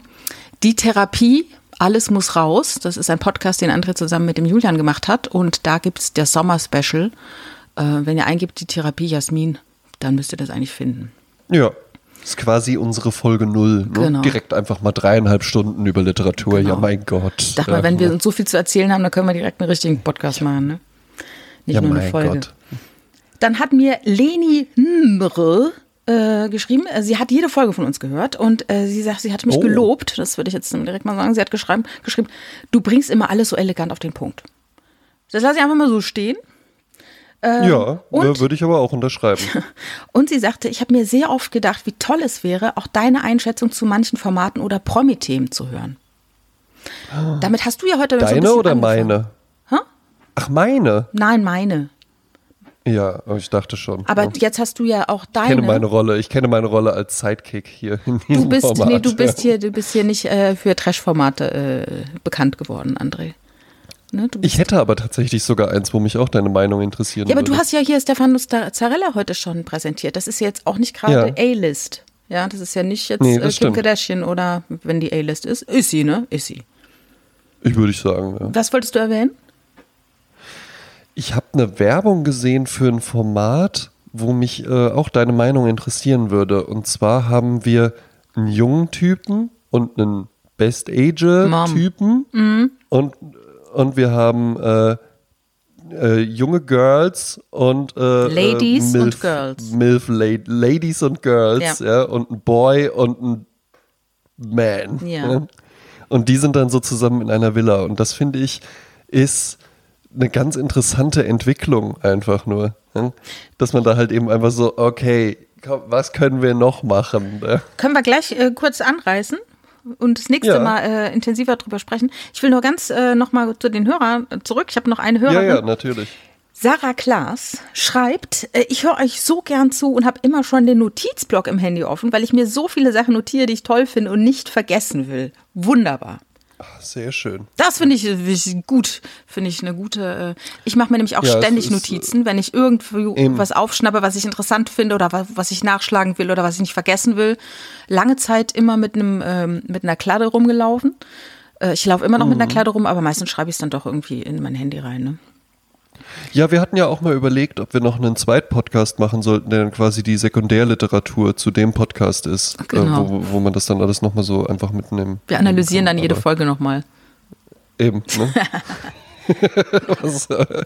die Therapie. Alles muss raus. Das ist ein Podcast, den André zusammen mit dem Julian gemacht hat. Und da gibt's der Sommer-Special. Äh, wenn ihr eingibt, die Therapie Jasmin, dann müsst ihr das eigentlich finden. Ja. Ist quasi unsere Folge null. Ne? Genau. Direkt einfach mal dreieinhalb Stunden über Literatur. Ja, Genau. mein Gott. Ich dachte mal, Ja. wenn wir uns so viel zu erzählen haben, dann können wir direkt einen richtigen Podcast machen, ne? Nicht ja, nur eine mein Folge. Gott. Dann hat mir Leni Mre äh, geschrieben, äh, sie hat jede Folge von uns gehört und äh, sie sagt, sie hat mich Oh. gelobt, das würde ich jetzt direkt mal sagen, sie hat geschrieben, geschrieben, du bringst immer alles so elegant auf den Punkt. Das lasse ich einfach mal so stehen. ja, Ähm, und- äh, würde ich aber auch unterschreiben. (laughs) Und sie sagte, ich habe mir sehr oft gedacht, wie toll es wäre, auch deine Einschätzung zu manchen Formaten oder Promi-Themen zu hören. Damit hast du ja heute so ein Deine oder angefangen. meine? Hä? Ach, meine? Nein, meine. Ja, ich dachte schon. Aber ja. jetzt hast du ja auch Ich kenne deine. meine Rolle. Ich kenne meine Rolle als Sidekick hier in diesem du bist, Format. nee, du bist hier, du bist hier nicht äh, für Trash-Formate äh, bekannt geworden, André. Ne, Ich hätte aber tatsächlich sogar eins, wo mich auch deine Meinung interessieren ja, aber würde. du hast ja hier Stefanos Zarella heute schon präsentiert. Das ist jetzt auch nicht gerade Ja. A-List. Ja, das ist ja nicht jetzt Nee, äh, Kim stimmt. Kardashian oder wenn die A-List ist. Ist sie, ne? Ist sie. Ich würde ich sagen, ja. Was wolltest du erwähnen? Ich habe eine Werbung gesehen für ein Format, wo mich äh, auch deine Meinung interessieren würde. Und zwar haben wir einen jungen Typen und einen Best-Age-Typen und, und wir haben äh, äh, junge Girls und äh, Ladies äh, und Milf, Girls. Milf La Ladies und Girls, ja. Ja. und ein Boy und ein Man. Ja. (laughs) Und die sind dann so zusammen in einer Villa. Und das finde ich ist eine ganz interessante Entwicklung einfach nur. ja. Dass man da halt eben einfach so, okay, komm, was können wir noch machen? ne? Können wir gleich äh, kurz anreißen und das nächste Ja. Mal äh, intensiver drüber sprechen. Ich will nur ganz äh, nochmal zu den Hörern zurück. Ich habe noch eine Ja, Hörerin. ja, natürlich. Sarah Klaas schreibt, äh, ich höre euch so gern zu und habe immer schon den Notizblock im Handy offen, weil ich mir so viele Sachen notiere, die ich toll finde und nicht vergessen will. Wunderbar. Sehr schön. Das finde ich, gut, finde ich eine gute. Äh, ich mache mir nämlich auch Ja, ständig äh, Notizen, wenn ich irgendwo Eben. was aufschnappe, was ich interessant finde oder was, ich nachschlagen will oder was ich nicht vergessen will. Lange Zeit immer mit einem ähm, mit einer Kladde rumgelaufen. Äh, ich laufe immer noch mit Mhm. einer Kladde rum, aber meistens schreibe ich es dann doch irgendwie in mein Handy rein. Ne? Ja, wir hatten ja auch mal überlegt, ob wir noch einen Zweitpodcast machen sollten, der dann quasi die Sekundärliteratur zu dem Podcast ist, Genau. äh, wo, wo man das dann alles nochmal so einfach mitnehmen. Wir analysieren dann jede Folge nochmal. Eben, ne? (laughs) (laughs) Was, äh,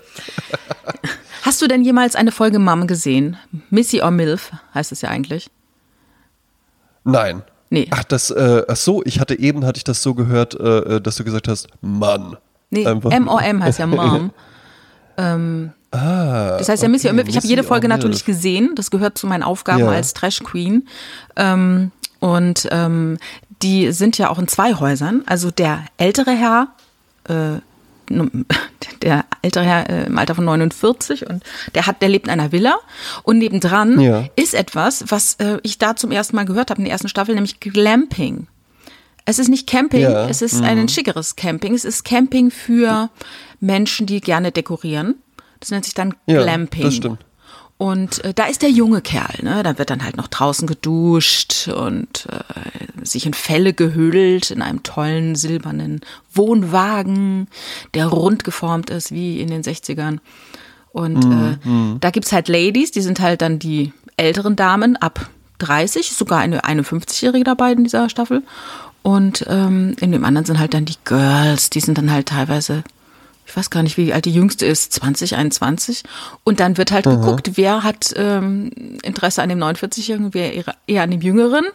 Hast du denn jemals eine Folge Mom gesehen? Missy or Milf heißt es ja eigentlich. Nein. Nee. Ach, das, äh, ach so, ich hatte eben, hatte ich das so gehört, äh, äh, dass du gesagt hast, Mann. Nee, Einfach. M-O-M heißt ja (laughs) Mom. Ähm, Ah, das heißt ja Missy okay, Milf. Ich habe Missy jede Folge natürlich gesehen. Das gehört zu meinen Aufgaben Ja. als Trash Queen. Ähm, und ähm, die sind ja auch in zwei Häusern. Also der ältere Herr, äh, (laughs) der ältere Herr äh, im Alter von 49 und der hat, der lebt in einer Villa und nebendran Ja. ist etwas, was äh, ich da zum ersten Mal gehört habe in der ersten Staffel, nämlich Glamping. Es ist nicht Camping, Ja, es ist ein schickeres Camping. Es ist Camping für Menschen, die gerne dekorieren. Das nennt sich dann Ja, Glamping. das stimmt. Und äh, da ist der junge Kerl, ne? Da wird dann halt noch draußen geduscht und äh, sich in Felle gehüllt in einem tollen silbernen Wohnwagen, der rund geformt ist wie in den 60ern. Und äh, da gibt's halt Ladies, die sind halt dann die älteren Damen ab 30, sogar eine 51-Jährige dabei in dieser Staffel. Und ähm, in dem anderen sind halt dann die Girls, die sind dann halt teilweise ich weiß gar nicht, wie alt die jüngste ist, 20, 21. Und dann wird halt geguckt, wer hat ähm, Interesse an dem 49-Jährigen, wer eher- an dem Jüngeren.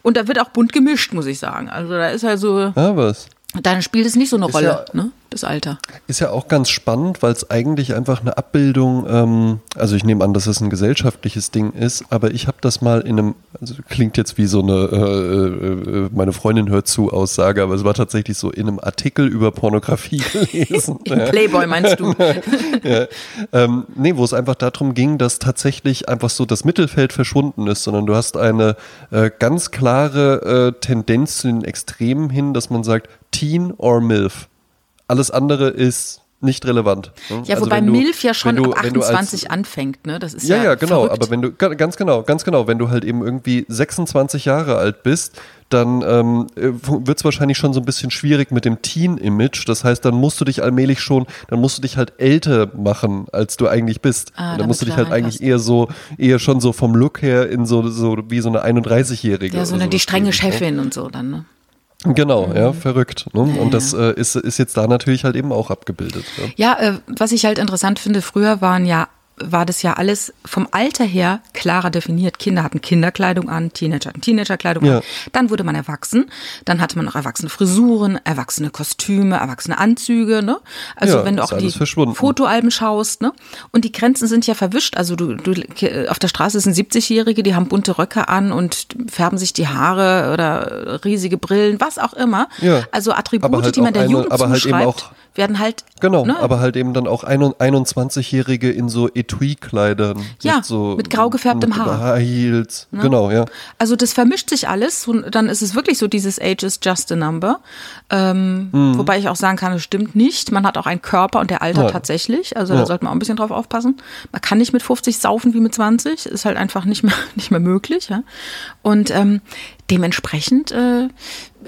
Und da wird auch bunt gemischt, muss ich sagen. Also da ist halt so, Ah, was? dann spielt es nicht so eine Ist Rolle, ja- ne, das Alter. Ist ja auch ganz spannend, weil es eigentlich einfach eine Abbildung, ähm, also ich nehme an, dass es ein gesellschaftliches Ding ist, aber ich habe das mal in einem, also klingt jetzt wie so eine, äh, äh, meine Freundin hört zu Aussage, aber es war tatsächlich so in einem Artikel über Pornografie (laughs) gelesen. Im Playboy meinst du? (laughs) Ähm, nee, wo es einfach darum ging, dass tatsächlich einfach so das Mittelfeld verschwunden ist, sondern du hast eine äh, ganz klare äh, Tendenz zu den Extremen hin, dass man sagt, Teen or MILF. Alles andere ist nicht relevant. ne? Ja, Also wobei du- MILF ja schon du- ab wenn du als- 28 anfängt, ne? Das ist ja, ja, ja, genau. verrückt. Aber wenn du, ga- ganz genau, ganz genau, wenn du halt eben irgendwie 26 Jahre alt bist, dann ähm, wird es wahrscheinlich schon so ein bisschen schwierig mit dem Teen-Image. Das heißt, dann musst du dich allmählich schon, dann musst du dich halt älter machen, als du eigentlich bist. Ah, dann musst du dich halt eigentlich eher so, eher schon so vom Look her in so, so wie so eine 31-Jährige. ja, so eine, die strenge ne? Chefin und so dann, ne? Genau, ja, verrückt. Ne? Ja, Und das äh, ist, ist jetzt da natürlich halt eben auch abgebildet. Ja. Ja, äh, was ich halt interessant finde, früher waren ja war das ja alles vom Alter her klarer definiert. Kinder hatten Kinderkleidung an, Teenager hatten Teenagerkleidung Ja. an. Dann wurde man erwachsen. Dann hatte man noch erwachsene Frisuren, erwachsene Kostüme, erwachsene Anzüge. Ne? Also Ja, wenn du auch die. Fotoalben schaust. Ne? Und die Grenzen sind ja verwischt. Also du, du auf der Straße sind 70-Jährige, die haben bunte Röcke an und färben sich die Haare oder riesige Brillen, was auch immer. Ja. Also Attribute, halt die man der eine- Jugend aber halt eben zuschreibt, auch- werden halt Genau, ne? aber halt eben dann auch ein- 21-Jährige in so Etui-Kleidern. Ja, mit, so, mit grau gefärbtem mit Haar. Heels. Genau, ja. Also das vermischt sich alles und dann ist es wirklich so dieses Age is just a number. Ähm, Mhm. Wobei ich auch sagen kann, es stimmt nicht. Man hat auch einen Körper und der altert Ja. tatsächlich. Also Ja. da sollte man auch ein bisschen drauf aufpassen. Man kann nicht mit 50 saufen wie mit 20. Ist halt einfach nicht mehr, (laughs) nicht mehr möglich. Ja? Und ähm, dementsprechend äh,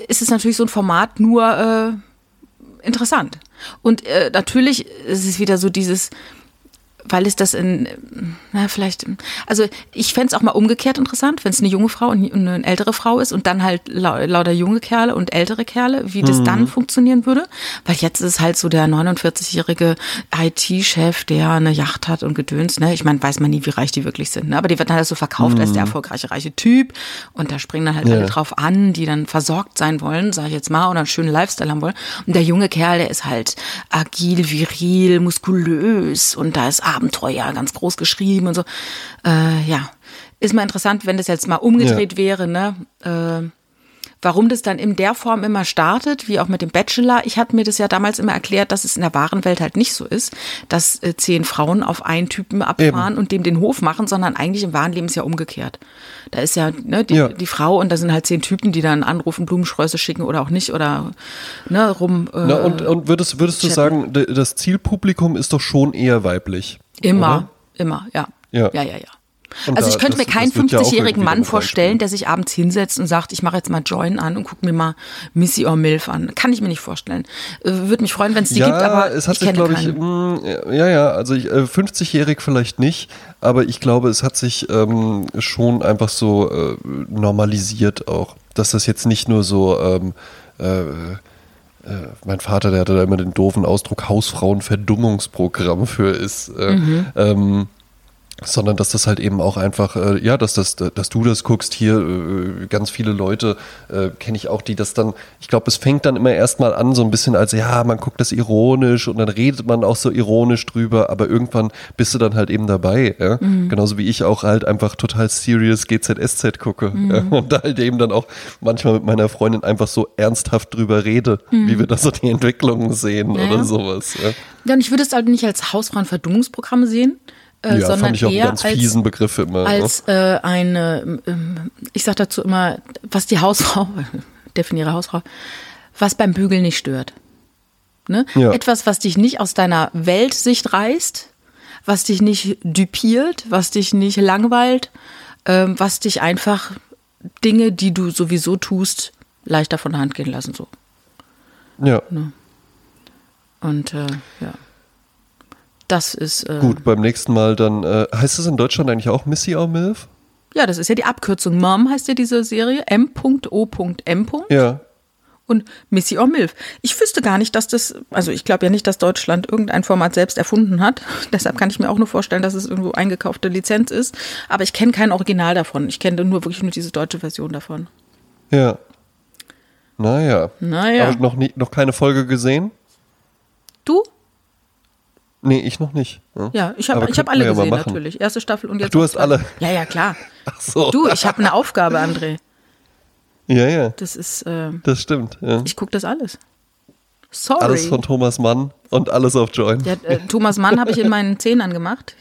ist es natürlich so ein Format nur äh, interessant. Und äh, natürlich ist es wieder so dieses, weil es das in, na, vielleicht, also ich fänd's auch mal umgekehrt interessant, wenn es eine junge Frau und eine ältere Frau ist und dann halt lau- lauter junge Kerle und ältere Kerle, wie das dann funktionieren würde. Weil jetzt ist es halt so der 49-jährige IT-Chef, der eine Yacht hat und gedöns, ne? Ich meine, weiß man nie, wie reich die wirklich sind, ne? Aber die wird dann halt so verkauft als der erfolgreiche, reiche Typ und da springen dann halt Ja. alle drauf an, die dann versorgt sein wollen, sage ich jetzt mal, oder einen schönen Lifestyle haben wollen. Und der junge Kerl, der ist halt agil, viril, muskulös und da ist Abenteuer ganz groß geschrieben und so. Äh, ja, ist mal interessant, wenn das jetzt mal umgedreht wäre, ne? Äh, Warum das dann in der Form immer startet, wie auch mit dem Bachelor. Ich hatte mir das ja damals immer erklärt, dass es in der wahren Welt halt nicht so ist, dass äh, zehn Frauen auf einen Typen abfahren und dem den Hof machen, sondern eigentlich im wahren Leben ist ja umgekehrt. Da ist ja, ne, die, Ja. die Frau und da sind halt zehn Typen, die dann anrufen, Blumensträuße schicken oder auch nicht oder ne, rum. Äh, Na, und und würdest, würdest du sagen, das Zielpublikum ist doch schon eher weiblich? Immer, oder? immer, ja. Ja. ja, ja. ja. Und Also da- ich könnte das- mir keinen das wird ja auch 50-jährigen irgendwie Mann damit vorstellen, der sich abends hinsetzt und sagt, ich mache jetzt mal Join an und gucke mir mal Missy or Milf an. Kann ich mir nicht vorstellen. Äh, Würde mich freuen, wenn es die ja, gibt, aber es hat ich sich, glaube ich, mh, ja, ja, also ich, äh, 50-jährig vielleicht nicht, aber ich glaube, es hat sich ähm, schon einfach so äh, normalisiert auch, dass das jetzt nicht nur so, ähm, äh, äh, mein Vater, der hatte da immer den doofen Ausdruck Hausfrauenverdummungsprogramm für ist. Äh, Mhm. ähm, sondern dass das halt eben auch einfach, äh, ja, dass, das, dass du das guckst, hier äh, ganz viele Leute äh, kenne ich auch, die das dann, ich glaube, es fängt dann immer erstmal an, so ein bisschen als, ja, man guckt das ironisch und dann redet man auch so ironisch drüber, aber irgendwann bist du dann halt eben dabei, ja? Mhm. genauso wie ich auch halt einfach total serious GZSZ gucke mhm. ja? und da halt eben dann auch manchmal mit meiner Freundin einfach so ernsthaft drüber rede, mhm. wie wir da so die Entwicklungen sehen ja. oder sowas. Ja. ja, und ich würde es halt nicht als Hausfrauenverdummungsprogramm sehen, äh, ja, sondern fand ich auch eher ganz als, immer. Ne? Als äh, eine, äh, ich sage dazu immer, was die Hausfrau, (laughs) definiere Hausfrau, was beim Bügeln nicht stört. Ne? Ja. Etwas, was dich nicht aus deiner Weltsicht reißt, was dich nicht düpiert, was dich nicht langweilt, äh, was dich einfach Dinge, die du sowieso tust, leichter von der Hand gehen lassen. So. Ja. Ne? Und äh, ja. Das ist. Äh, Gut, beim nächsten Mal dann. Äh, heißt es in Deutschland eigentlich auch Missy or Milf? Ja, das ist ja die Abkürzung. Mom heißt ja diese Serie. M.O.M. Ja. Und Missy or Milf. Ich wüsste gar nicht, dass das, also ich glaube ja nicht, dass Deutschland irgendein Format selbst erfunden hat. (laughs) Deshalb kann ich mir auch nur vorstellen, dass es irgendwo eingekaufte Lizenz ist. Aber ich kenne kein Original davon. Ich kenne nur wirklich nur diese deutsche Version davon. Ja. Naja. Naja. Aber noch, nie, noch keine Folge gesehen? Du? Nee, ich noch nicht. Ja, ja ich habe hab alle gesehen, natürlich. Erste Staffel und jetzt. Ach, du hast alle. Ja, ja, klar. (laughs) Ach so. Du, ich habe eine Aufgabe, André. Ja, ja. Das ist. Äh, das stimmt. Ja. Ich gucke das alles. Sorry. Alles von Thomas Mann und alles auf Join. Ja, äh, Thomas Mann habe ich in meinen Zehnern gemacht.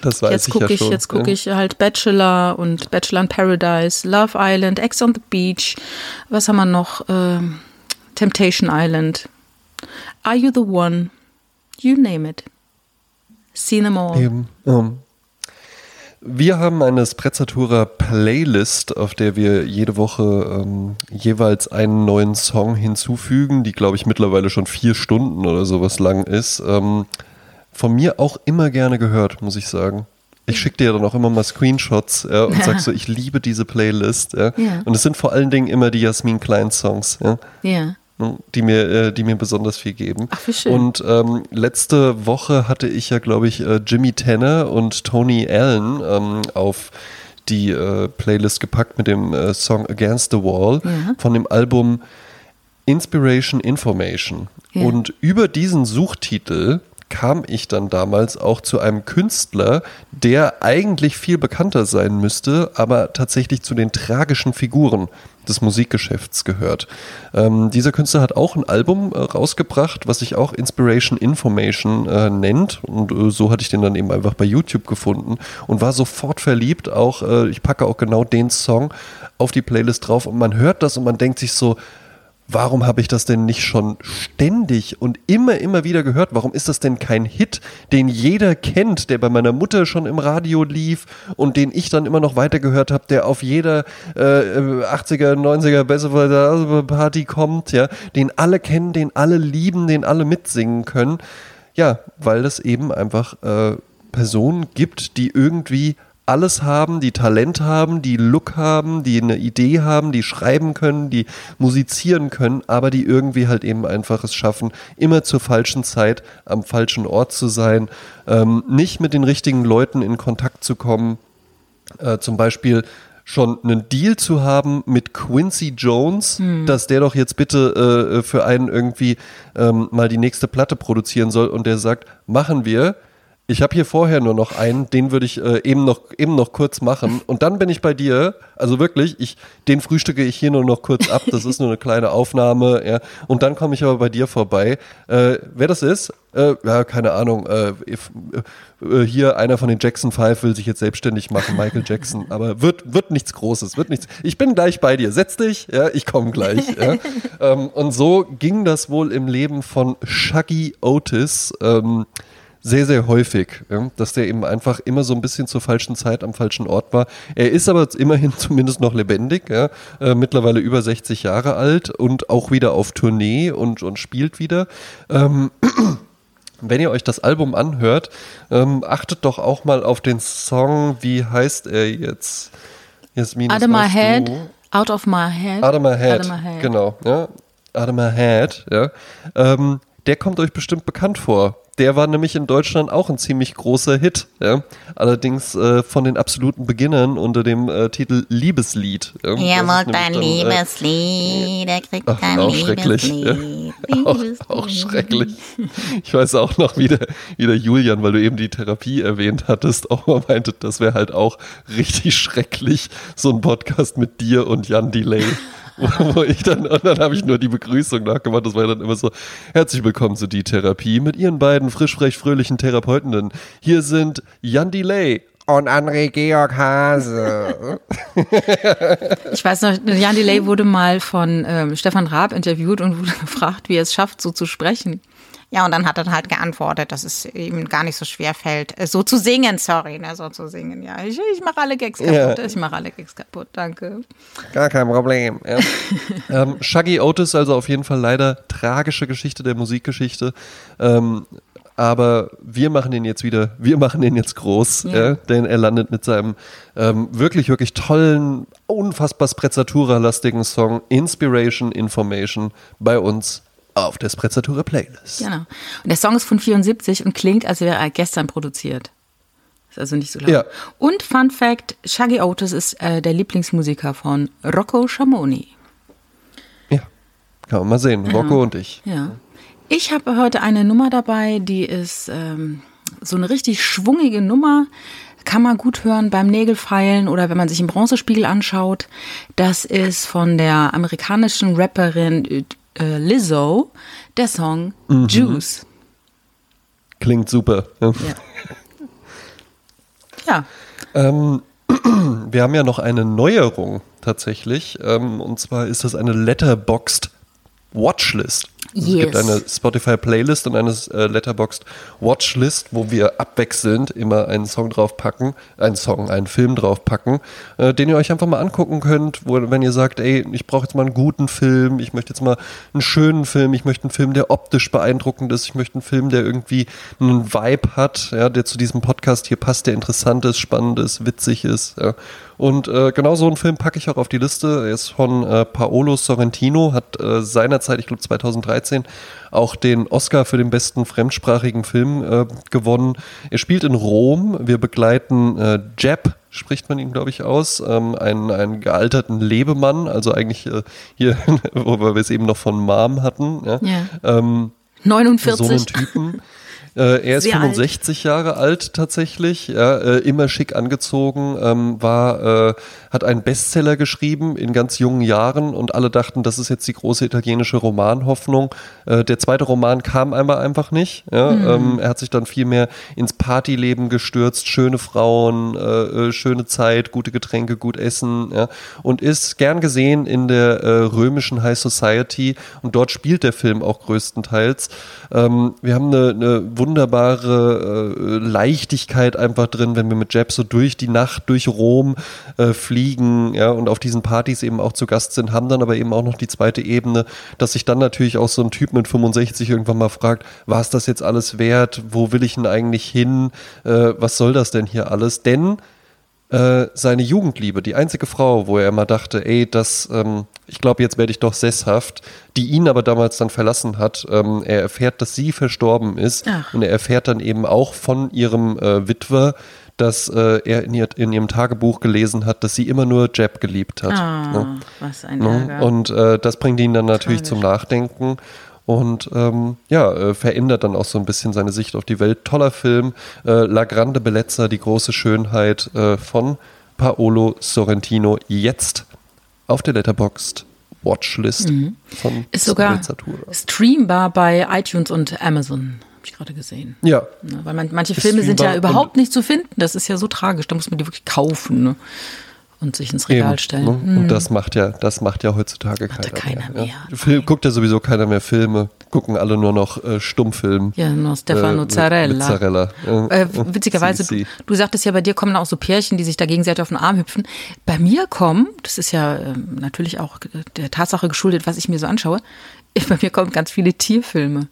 Das weiß jetzt ich ja ich, schon. Jetzt gucke ich halt Bachelor und Bachelor in Paradise, Love Island, Ex on the Beach. Was haben wir noch? Äh, Temptation Island. Are You the One? You name it. Seen them all. Eben. Um. Wir haben eine Sprezzatura Playlist, auf der wir jede Woche ähm, jeweils einen neuen Song hinzufügen, die glaube ich mittlerweile schon vier Stunden oder sowas lang ist. Ähm, von mir auch immer gerne gehört, muss ich sagen. Ich schicke dir dann auch immer mal Screenshots ja, und sag so, (laughs) ich liebe diese Playlist. Ja. ja. Und es sind vor allen Dingen immer die Jasmin Klein Songs. Ja. Ne, die mir, äh, die mir besonders viel geben. Ach, wie schön. Und ähm, letzte Woche hatte ich ja, glaube ich, äh, Jimmy Tanner und Tony Allen ähm, auf die äh, Playlist gepackt mit dem äh, Song Against the Wall ja. von dem Album Inspiration Information. Ja. Und über diesen Suchtitel kam ich dann damals auch zu einem Künstler, der eigentlich viel bekannter sein müsste, aber tatsächlich zu den tragischen Figuren des Musikgeschäfts gehört. Ähm, dieser Künstler hat auch ein Album äh, rausgebracht, was sich auch Inspiration Information äh, nennt. Und äh, so hatte ich den dann eben einfach bei YouTube gefunden und war sofort verliebt. Auch äh, ich packe auch genau den Song auf die Playlist drauf und man hört das und man denkt sich so, warum habe ich das denn nicht schon ständig und immer, immer wieder gehört? Warum ist das denn kein Hit, den jeder kennt, der bei meiner Mutter schon im Radio lief und den ich dann immer noch weitergehört habe, der auf jeder äh, 80er, 90er Best Party kommt, ja, den alle kennen, den alle lieben, den alle mitsingen können? Ja, weil das eben einfach äh, Personen gibt, die irgendwie alles haben, die Talent haben, die Look haben, die eine Idee haben, die schreiben können, die musizieren können, aber die irgendwie halt eben einfach es schaffen, immer zur falschen Zeit am falschen Ort zu sein, ähm, nicht mit den richtigen Leuten in Kontakt zu kommen, äh, zum Beispiel schon einen Deal zu haben mit Quincy Jones, hm. dass der doch jetzt bitte äh, für einen irgendwie ähm, mal die nächste Platte produzieren soll und der sagt, machen wir, ich habe hier vorher nur noch einen, den würde ich äh, eben, noch, eben noch kurz machen. Und dann bin ich bei dir. Also wirklich, ich, den frühstücke ich hier nur noch kurz ab. Das ist nur eine kleine Aufnahme. Ja. Und dann komme ich aber bei dir vorbei. Äh, wer das ist? Äh, ja, keine Ahnung. Äh, äh, hier einer von den Jackson Five will sich jetzt selbstständig machen, Michael Jackson. Aber wird, wird nichts Großes, wird nichts. Ich bin gleich bei dir. Setz dich, ja, ich komme gleich. Ja. ähm, und so ging das wohl im Leben von Shaggy Otis. Ähm, sehr, sehr häufig, ja, dass der eben einfach immer so ein bisschen zur falschen Zeit am falschen Ort war. Er ist aber immerhin (laughs) zumindest noch lebendig, ja, äh, mittlerweile über 60 Jahre alt und auch wieder auf Tournee und, und spielt wieder. Ähm, (clears throat) wenn ihr euch das Album anhört, ähm, achtet doch auch mal auf den Song, wie heißt er jetzt? Jasmin, Out of my head. Out of my head. Out of my head. Out of my head. Genau, ja. Out of my head, ja. Ähm, der kommt euch bestimmt bekannt vor der war nämlich in Deutschland auch ein ziemlich großer Hit. Ja? Allerdings äh, von den absoluten Beginnern unter dem äh, Titel Liebeslied. Ja, mag dein dann, äh, Liebeslied, er kriegt ach, dein auch Liebeslied. Schrecklich, (laughs) ja. auch, auch, schrecklich. Ich weiß auch noch, wie der, wie der Julian, weil du eben die Therapie erwähnt hattest, auch mal meinte, das wäre halt auch richtig schrecklich, so ein Podcast mit dir und Jan Delay. (laughs) wo ich dann, und dann habe ich nur die Begrüßung nachgemacht. Das war dann immer so, herzlich willkommen zu die Therapie mit ihren beiden frisch, frech, fröhlichen Therapeutinnen. Hier sind Jan Delay und André Georg Hase. ich weiß noch, Jan Delay wurde mal von ähm, Stefan Raab interviewt und wurde gefragt, wie er es schafft, so zu sprechen. Ja, und dann hat er halt geantwortet, dass es ihm gar nicht so schwer fällt, äh, so zu singen, sorry, ne, so zu singen. Ja, ich, ich mache alle Gags kaputt, ja. ich mache alle Gags kaputt, danke. Gar kein Problem. Ja. (laughs) ähm, Shaggy Otis, also auf jeden Fall leider tragische Geschichte der Musikgeschichte. Ähm, aber wir machen ihn jetzt wieder, wir machen ihn jetzt groß, ja. Ja, denn er landet mit seinem ähm, wirklich, wirklich tollen, unfassbar Sprezzatura-lastigen Song Inspiration Information bei uns auf der Sprezzatura Playlist. Genau. Und der Song ist von 74 und klingt, als wäre er gestern produziert. Ist also nicht so laut. Ja. Und Fun Fact: Shaggy Otis ist äh, der Lieblingsmusiker von Rocco Schamoni. Ja, kann man mal sehen. Ja. Rocco und ich. Ja. Ich habe heute eine Nummer dabei, die ist ähm, so eine richtig schwungige Nummer. Kann man gut hören beim Nägelfeilen oder wenn man sich im Bronzespiegel anschaut. Das ist von der amerikanischen Rapperin äh, Lizzo der Song mhm. Juice. Klingt super. Ja. ja. Ähm, (clears throat) wir haben ja noch eine Neuerung tatsächlich. Ähm, und zwar ist das eine Letterboxd Watchlist. Also yes. Es gibt eine Spotify-Playlist und eine äh, Letterboxd Watchlist, wo wir abwechselnd immer einen Song draufpacken, einen Song, einen Film draufpacken, äh, den ihr euch einfach mal angucken könnt, wo, wenn ihr sagt, ey, ich brauche jetzt mal einen guten Film, ich möchte jetzt mal einen schönen Film, ich möchte einen Film, der optisch beeindruckend ist, ich möchte einen Film, der irgendwie einen Vibe hat, ja, der zu diesem Podcast hier passt, der interessant ist, spannend ist, witzig ist. Ja. Und äh, genau so einen Film packe ich auch auf die Liste. Er ist von äh, Paolo Sorrentino, hat äh, seinerzeit, ich glaube 2013, auch den Oscar für den besten fremdsprachigen Film äh, gewonnen. Er spielt in Rom. Wir begleiten äh, Jeb, spricht man ihn, glaube ich, aus, ähm, einen, einen gealterten Lebemann, also eigentlich äh, hier, (laughs) wo wir es eben noch von Mom hatten. Ja. ja. Ähm, 49. So einen Typen. (laughs) Äh, er ist Sehr 65 alt. Jahre alt tatsächlich, ja, äh, immer schick angezogen, ähm, war, äh, hat einen Bestseller geschrieben in ganz jungen Jahren und alle dachten, das ist jetzt die große italienische Romanhoffnung. Äh, der zweite Roman kam einmal einfach nicht. Ja, mhm. ähm, er hat sich dann viel mehr ins Partyleben gestürzt, schöne Frauen, äh, äh, schöne Zeit, gute Getränke, gut Essen ja, und ist gern gesehen in der römischen High Society und dort spielt der Film auch größtenteils. Ähm, wir haben eine, eine wunderbare äh, Leichtigkeit einfach drin, wenn wir mit Jeb so durch die Nacht, durch Rom äh, fliegen ja, und auf diesen Partys eben auch zu Gast sind, haben dann aber eben auch noch die zweite Ebene, dass sich dann natürlich auch so ein Typ mit 65 irgendwann mal fragt, war es das jetzt alles wert? Wo will ich denn eigentlich hin? Äh, was soll das denn hier alles? Denn äh, seine Jugendliebe, die einzige Frau, wo er immer dachte, ey, das, ähm, ich glaube, jetzt werde ich doch sesshaft, die ihn aber damals dann verlassen hat. Ähm, er erfährt, dass sie verstorben ist Ach. und er erfährt dann eben auch von ihrem äh, Witwer, dass äh, er in, ihr, in, ihrem Tagebuch gelesen hat, dass sie immer nur Jeb geliebt hat. Ah, ne? was ein ne? Ärger. Und äh, das bringt ihn dann natürlich Tragisch. zum Nachdenken und ähm, ja, äh, verändert dann auch so ein bisschen seine Sicht auf die Welt. Toller Film, äh, La Grande Bellezza, die große Schönheit äh, von Paolo Sorrentino, jetzt auf der Letterboxd Watchlist mhm. von Ist sogar streambar bei iTunes und Amazon habe ich gerade gesehen. Ja. ja weil man, manche Filme sind ja überhaupt nicht zu finden. Das ist ja so tragisch. Da muss man die wirklich kaufen. Ne? Und sich ins Regal Eben, stellen. Ne? Mhm. Und das macht ja, das macht ja heutzutage macht keiner, keiner mehr. Ja. Film, guckt ja sowieso keiner mehr Filme, gucken alle nur noch äh, Stummfilm. Ja, nur Stefano äh, Zarella. Zarella. Äh, (laughs) witzigerweise, du, du, sagtest ja, bei dir kommen auch so Pärchen, die sich da gegenseitig auf den Arm hüpfen. Bei mir kommen, das ist ja äh, natürlich auch der Tatsache geschuldet, was ich mir so anschaue, (laughs) bei mir kommen ganz viele Tierfilme.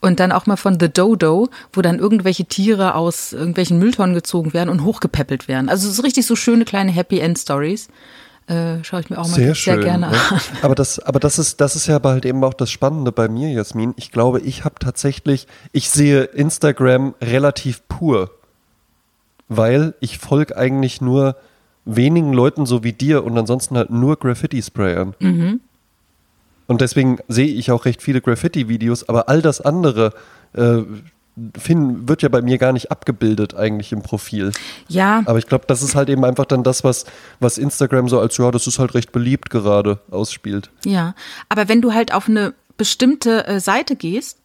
Und dann auch mal von The Dodo, wo dann irgendwelche Tiere aus irgendwelchen Mülltonnen gezogen werden und hochgepäppelt werden. Also so richtig so schöne kleine Happy End Stories. Äh, schaue ich mir auch mal Sehr sehr, schön. gerne ne? an. Aber das, aber das ist, das ist ja halt eben auch das Spannende bei mir, Jasmin. Ich glaube, ich habe tatsächlich, ich sehe Instagram relativ pur, weil ich folge eigentlich nur wenigen Leuten so wie dir und ansonsten halt nur Graffiti-Sprayern. Und deswegen sehe ich auch recht viele Graffiti-Videos, aber all das andere äh, find, wird ja bei mir gar nicht abgebildet eigentlich im Profil. Ja, Aber ich glaube, das ist halt eben einfach dann das, was, was Instagram so als, ja, das ist halt recht beliebt gerade ausspielt. Ja, aber wenn du halt auf eine bestimmte äh, Seite gehst,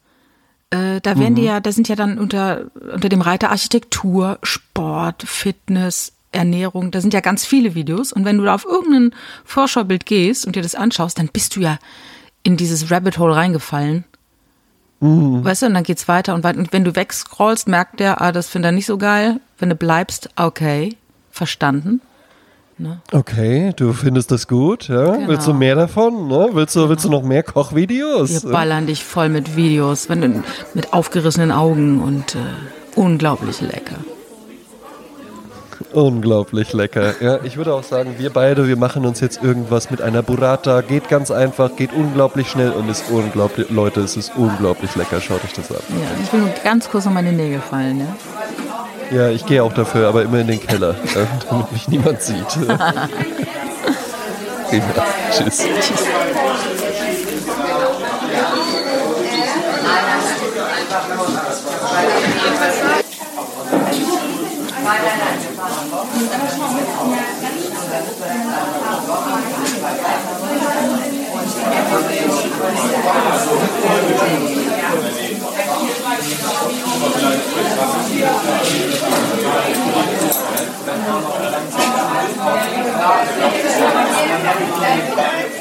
äh, da werden die ja, da sind ja dann unter, unter dem Reiter Architektur, Sport, Fitness, Ernährung, da sind ja ganz viele Videos. Und wenn du da auf irgendein Vorschaubild gehst und dir das anschaust, dann bist du ja in dieses Rabbit Hole reingefallen. Weißt du, und dann geht's weiter und weiter. Und wenn du wegscrollst, merkt der, ah, das findet er nicht so geil. Wenn du bleibst, okay, verstanden. Okay, du findest das gut, ja? Genau. Willst du mehr davon? Ne? Willst, du, willst du noch mehr Kochvideos? Wir ballern dich voll mit Videos, wenn du, mit aufgerissenen Augen und äh, unglaublich lecker. Unglaublich lecker. Ja, ich würde auch sagen, wir beide, wir machen uns jetzt irgendwas mit einer Burrata. Geht ganz einfach, geht unglaublich schnell und ist unglaublich, Leute, es ist unglaublich lecker. Schaut euch das an. Ja, ich will nur ganz kurz um meine Nägel fallen, ja. Ja, ich gehe auch dafür, aber immer in den Keller, (laughs) damit mich niemand sieht. (laughs) ja, tschüss. Thank 大家上午好，大家上午好，大家好，欢迎来到我们的《中国诗词大会》。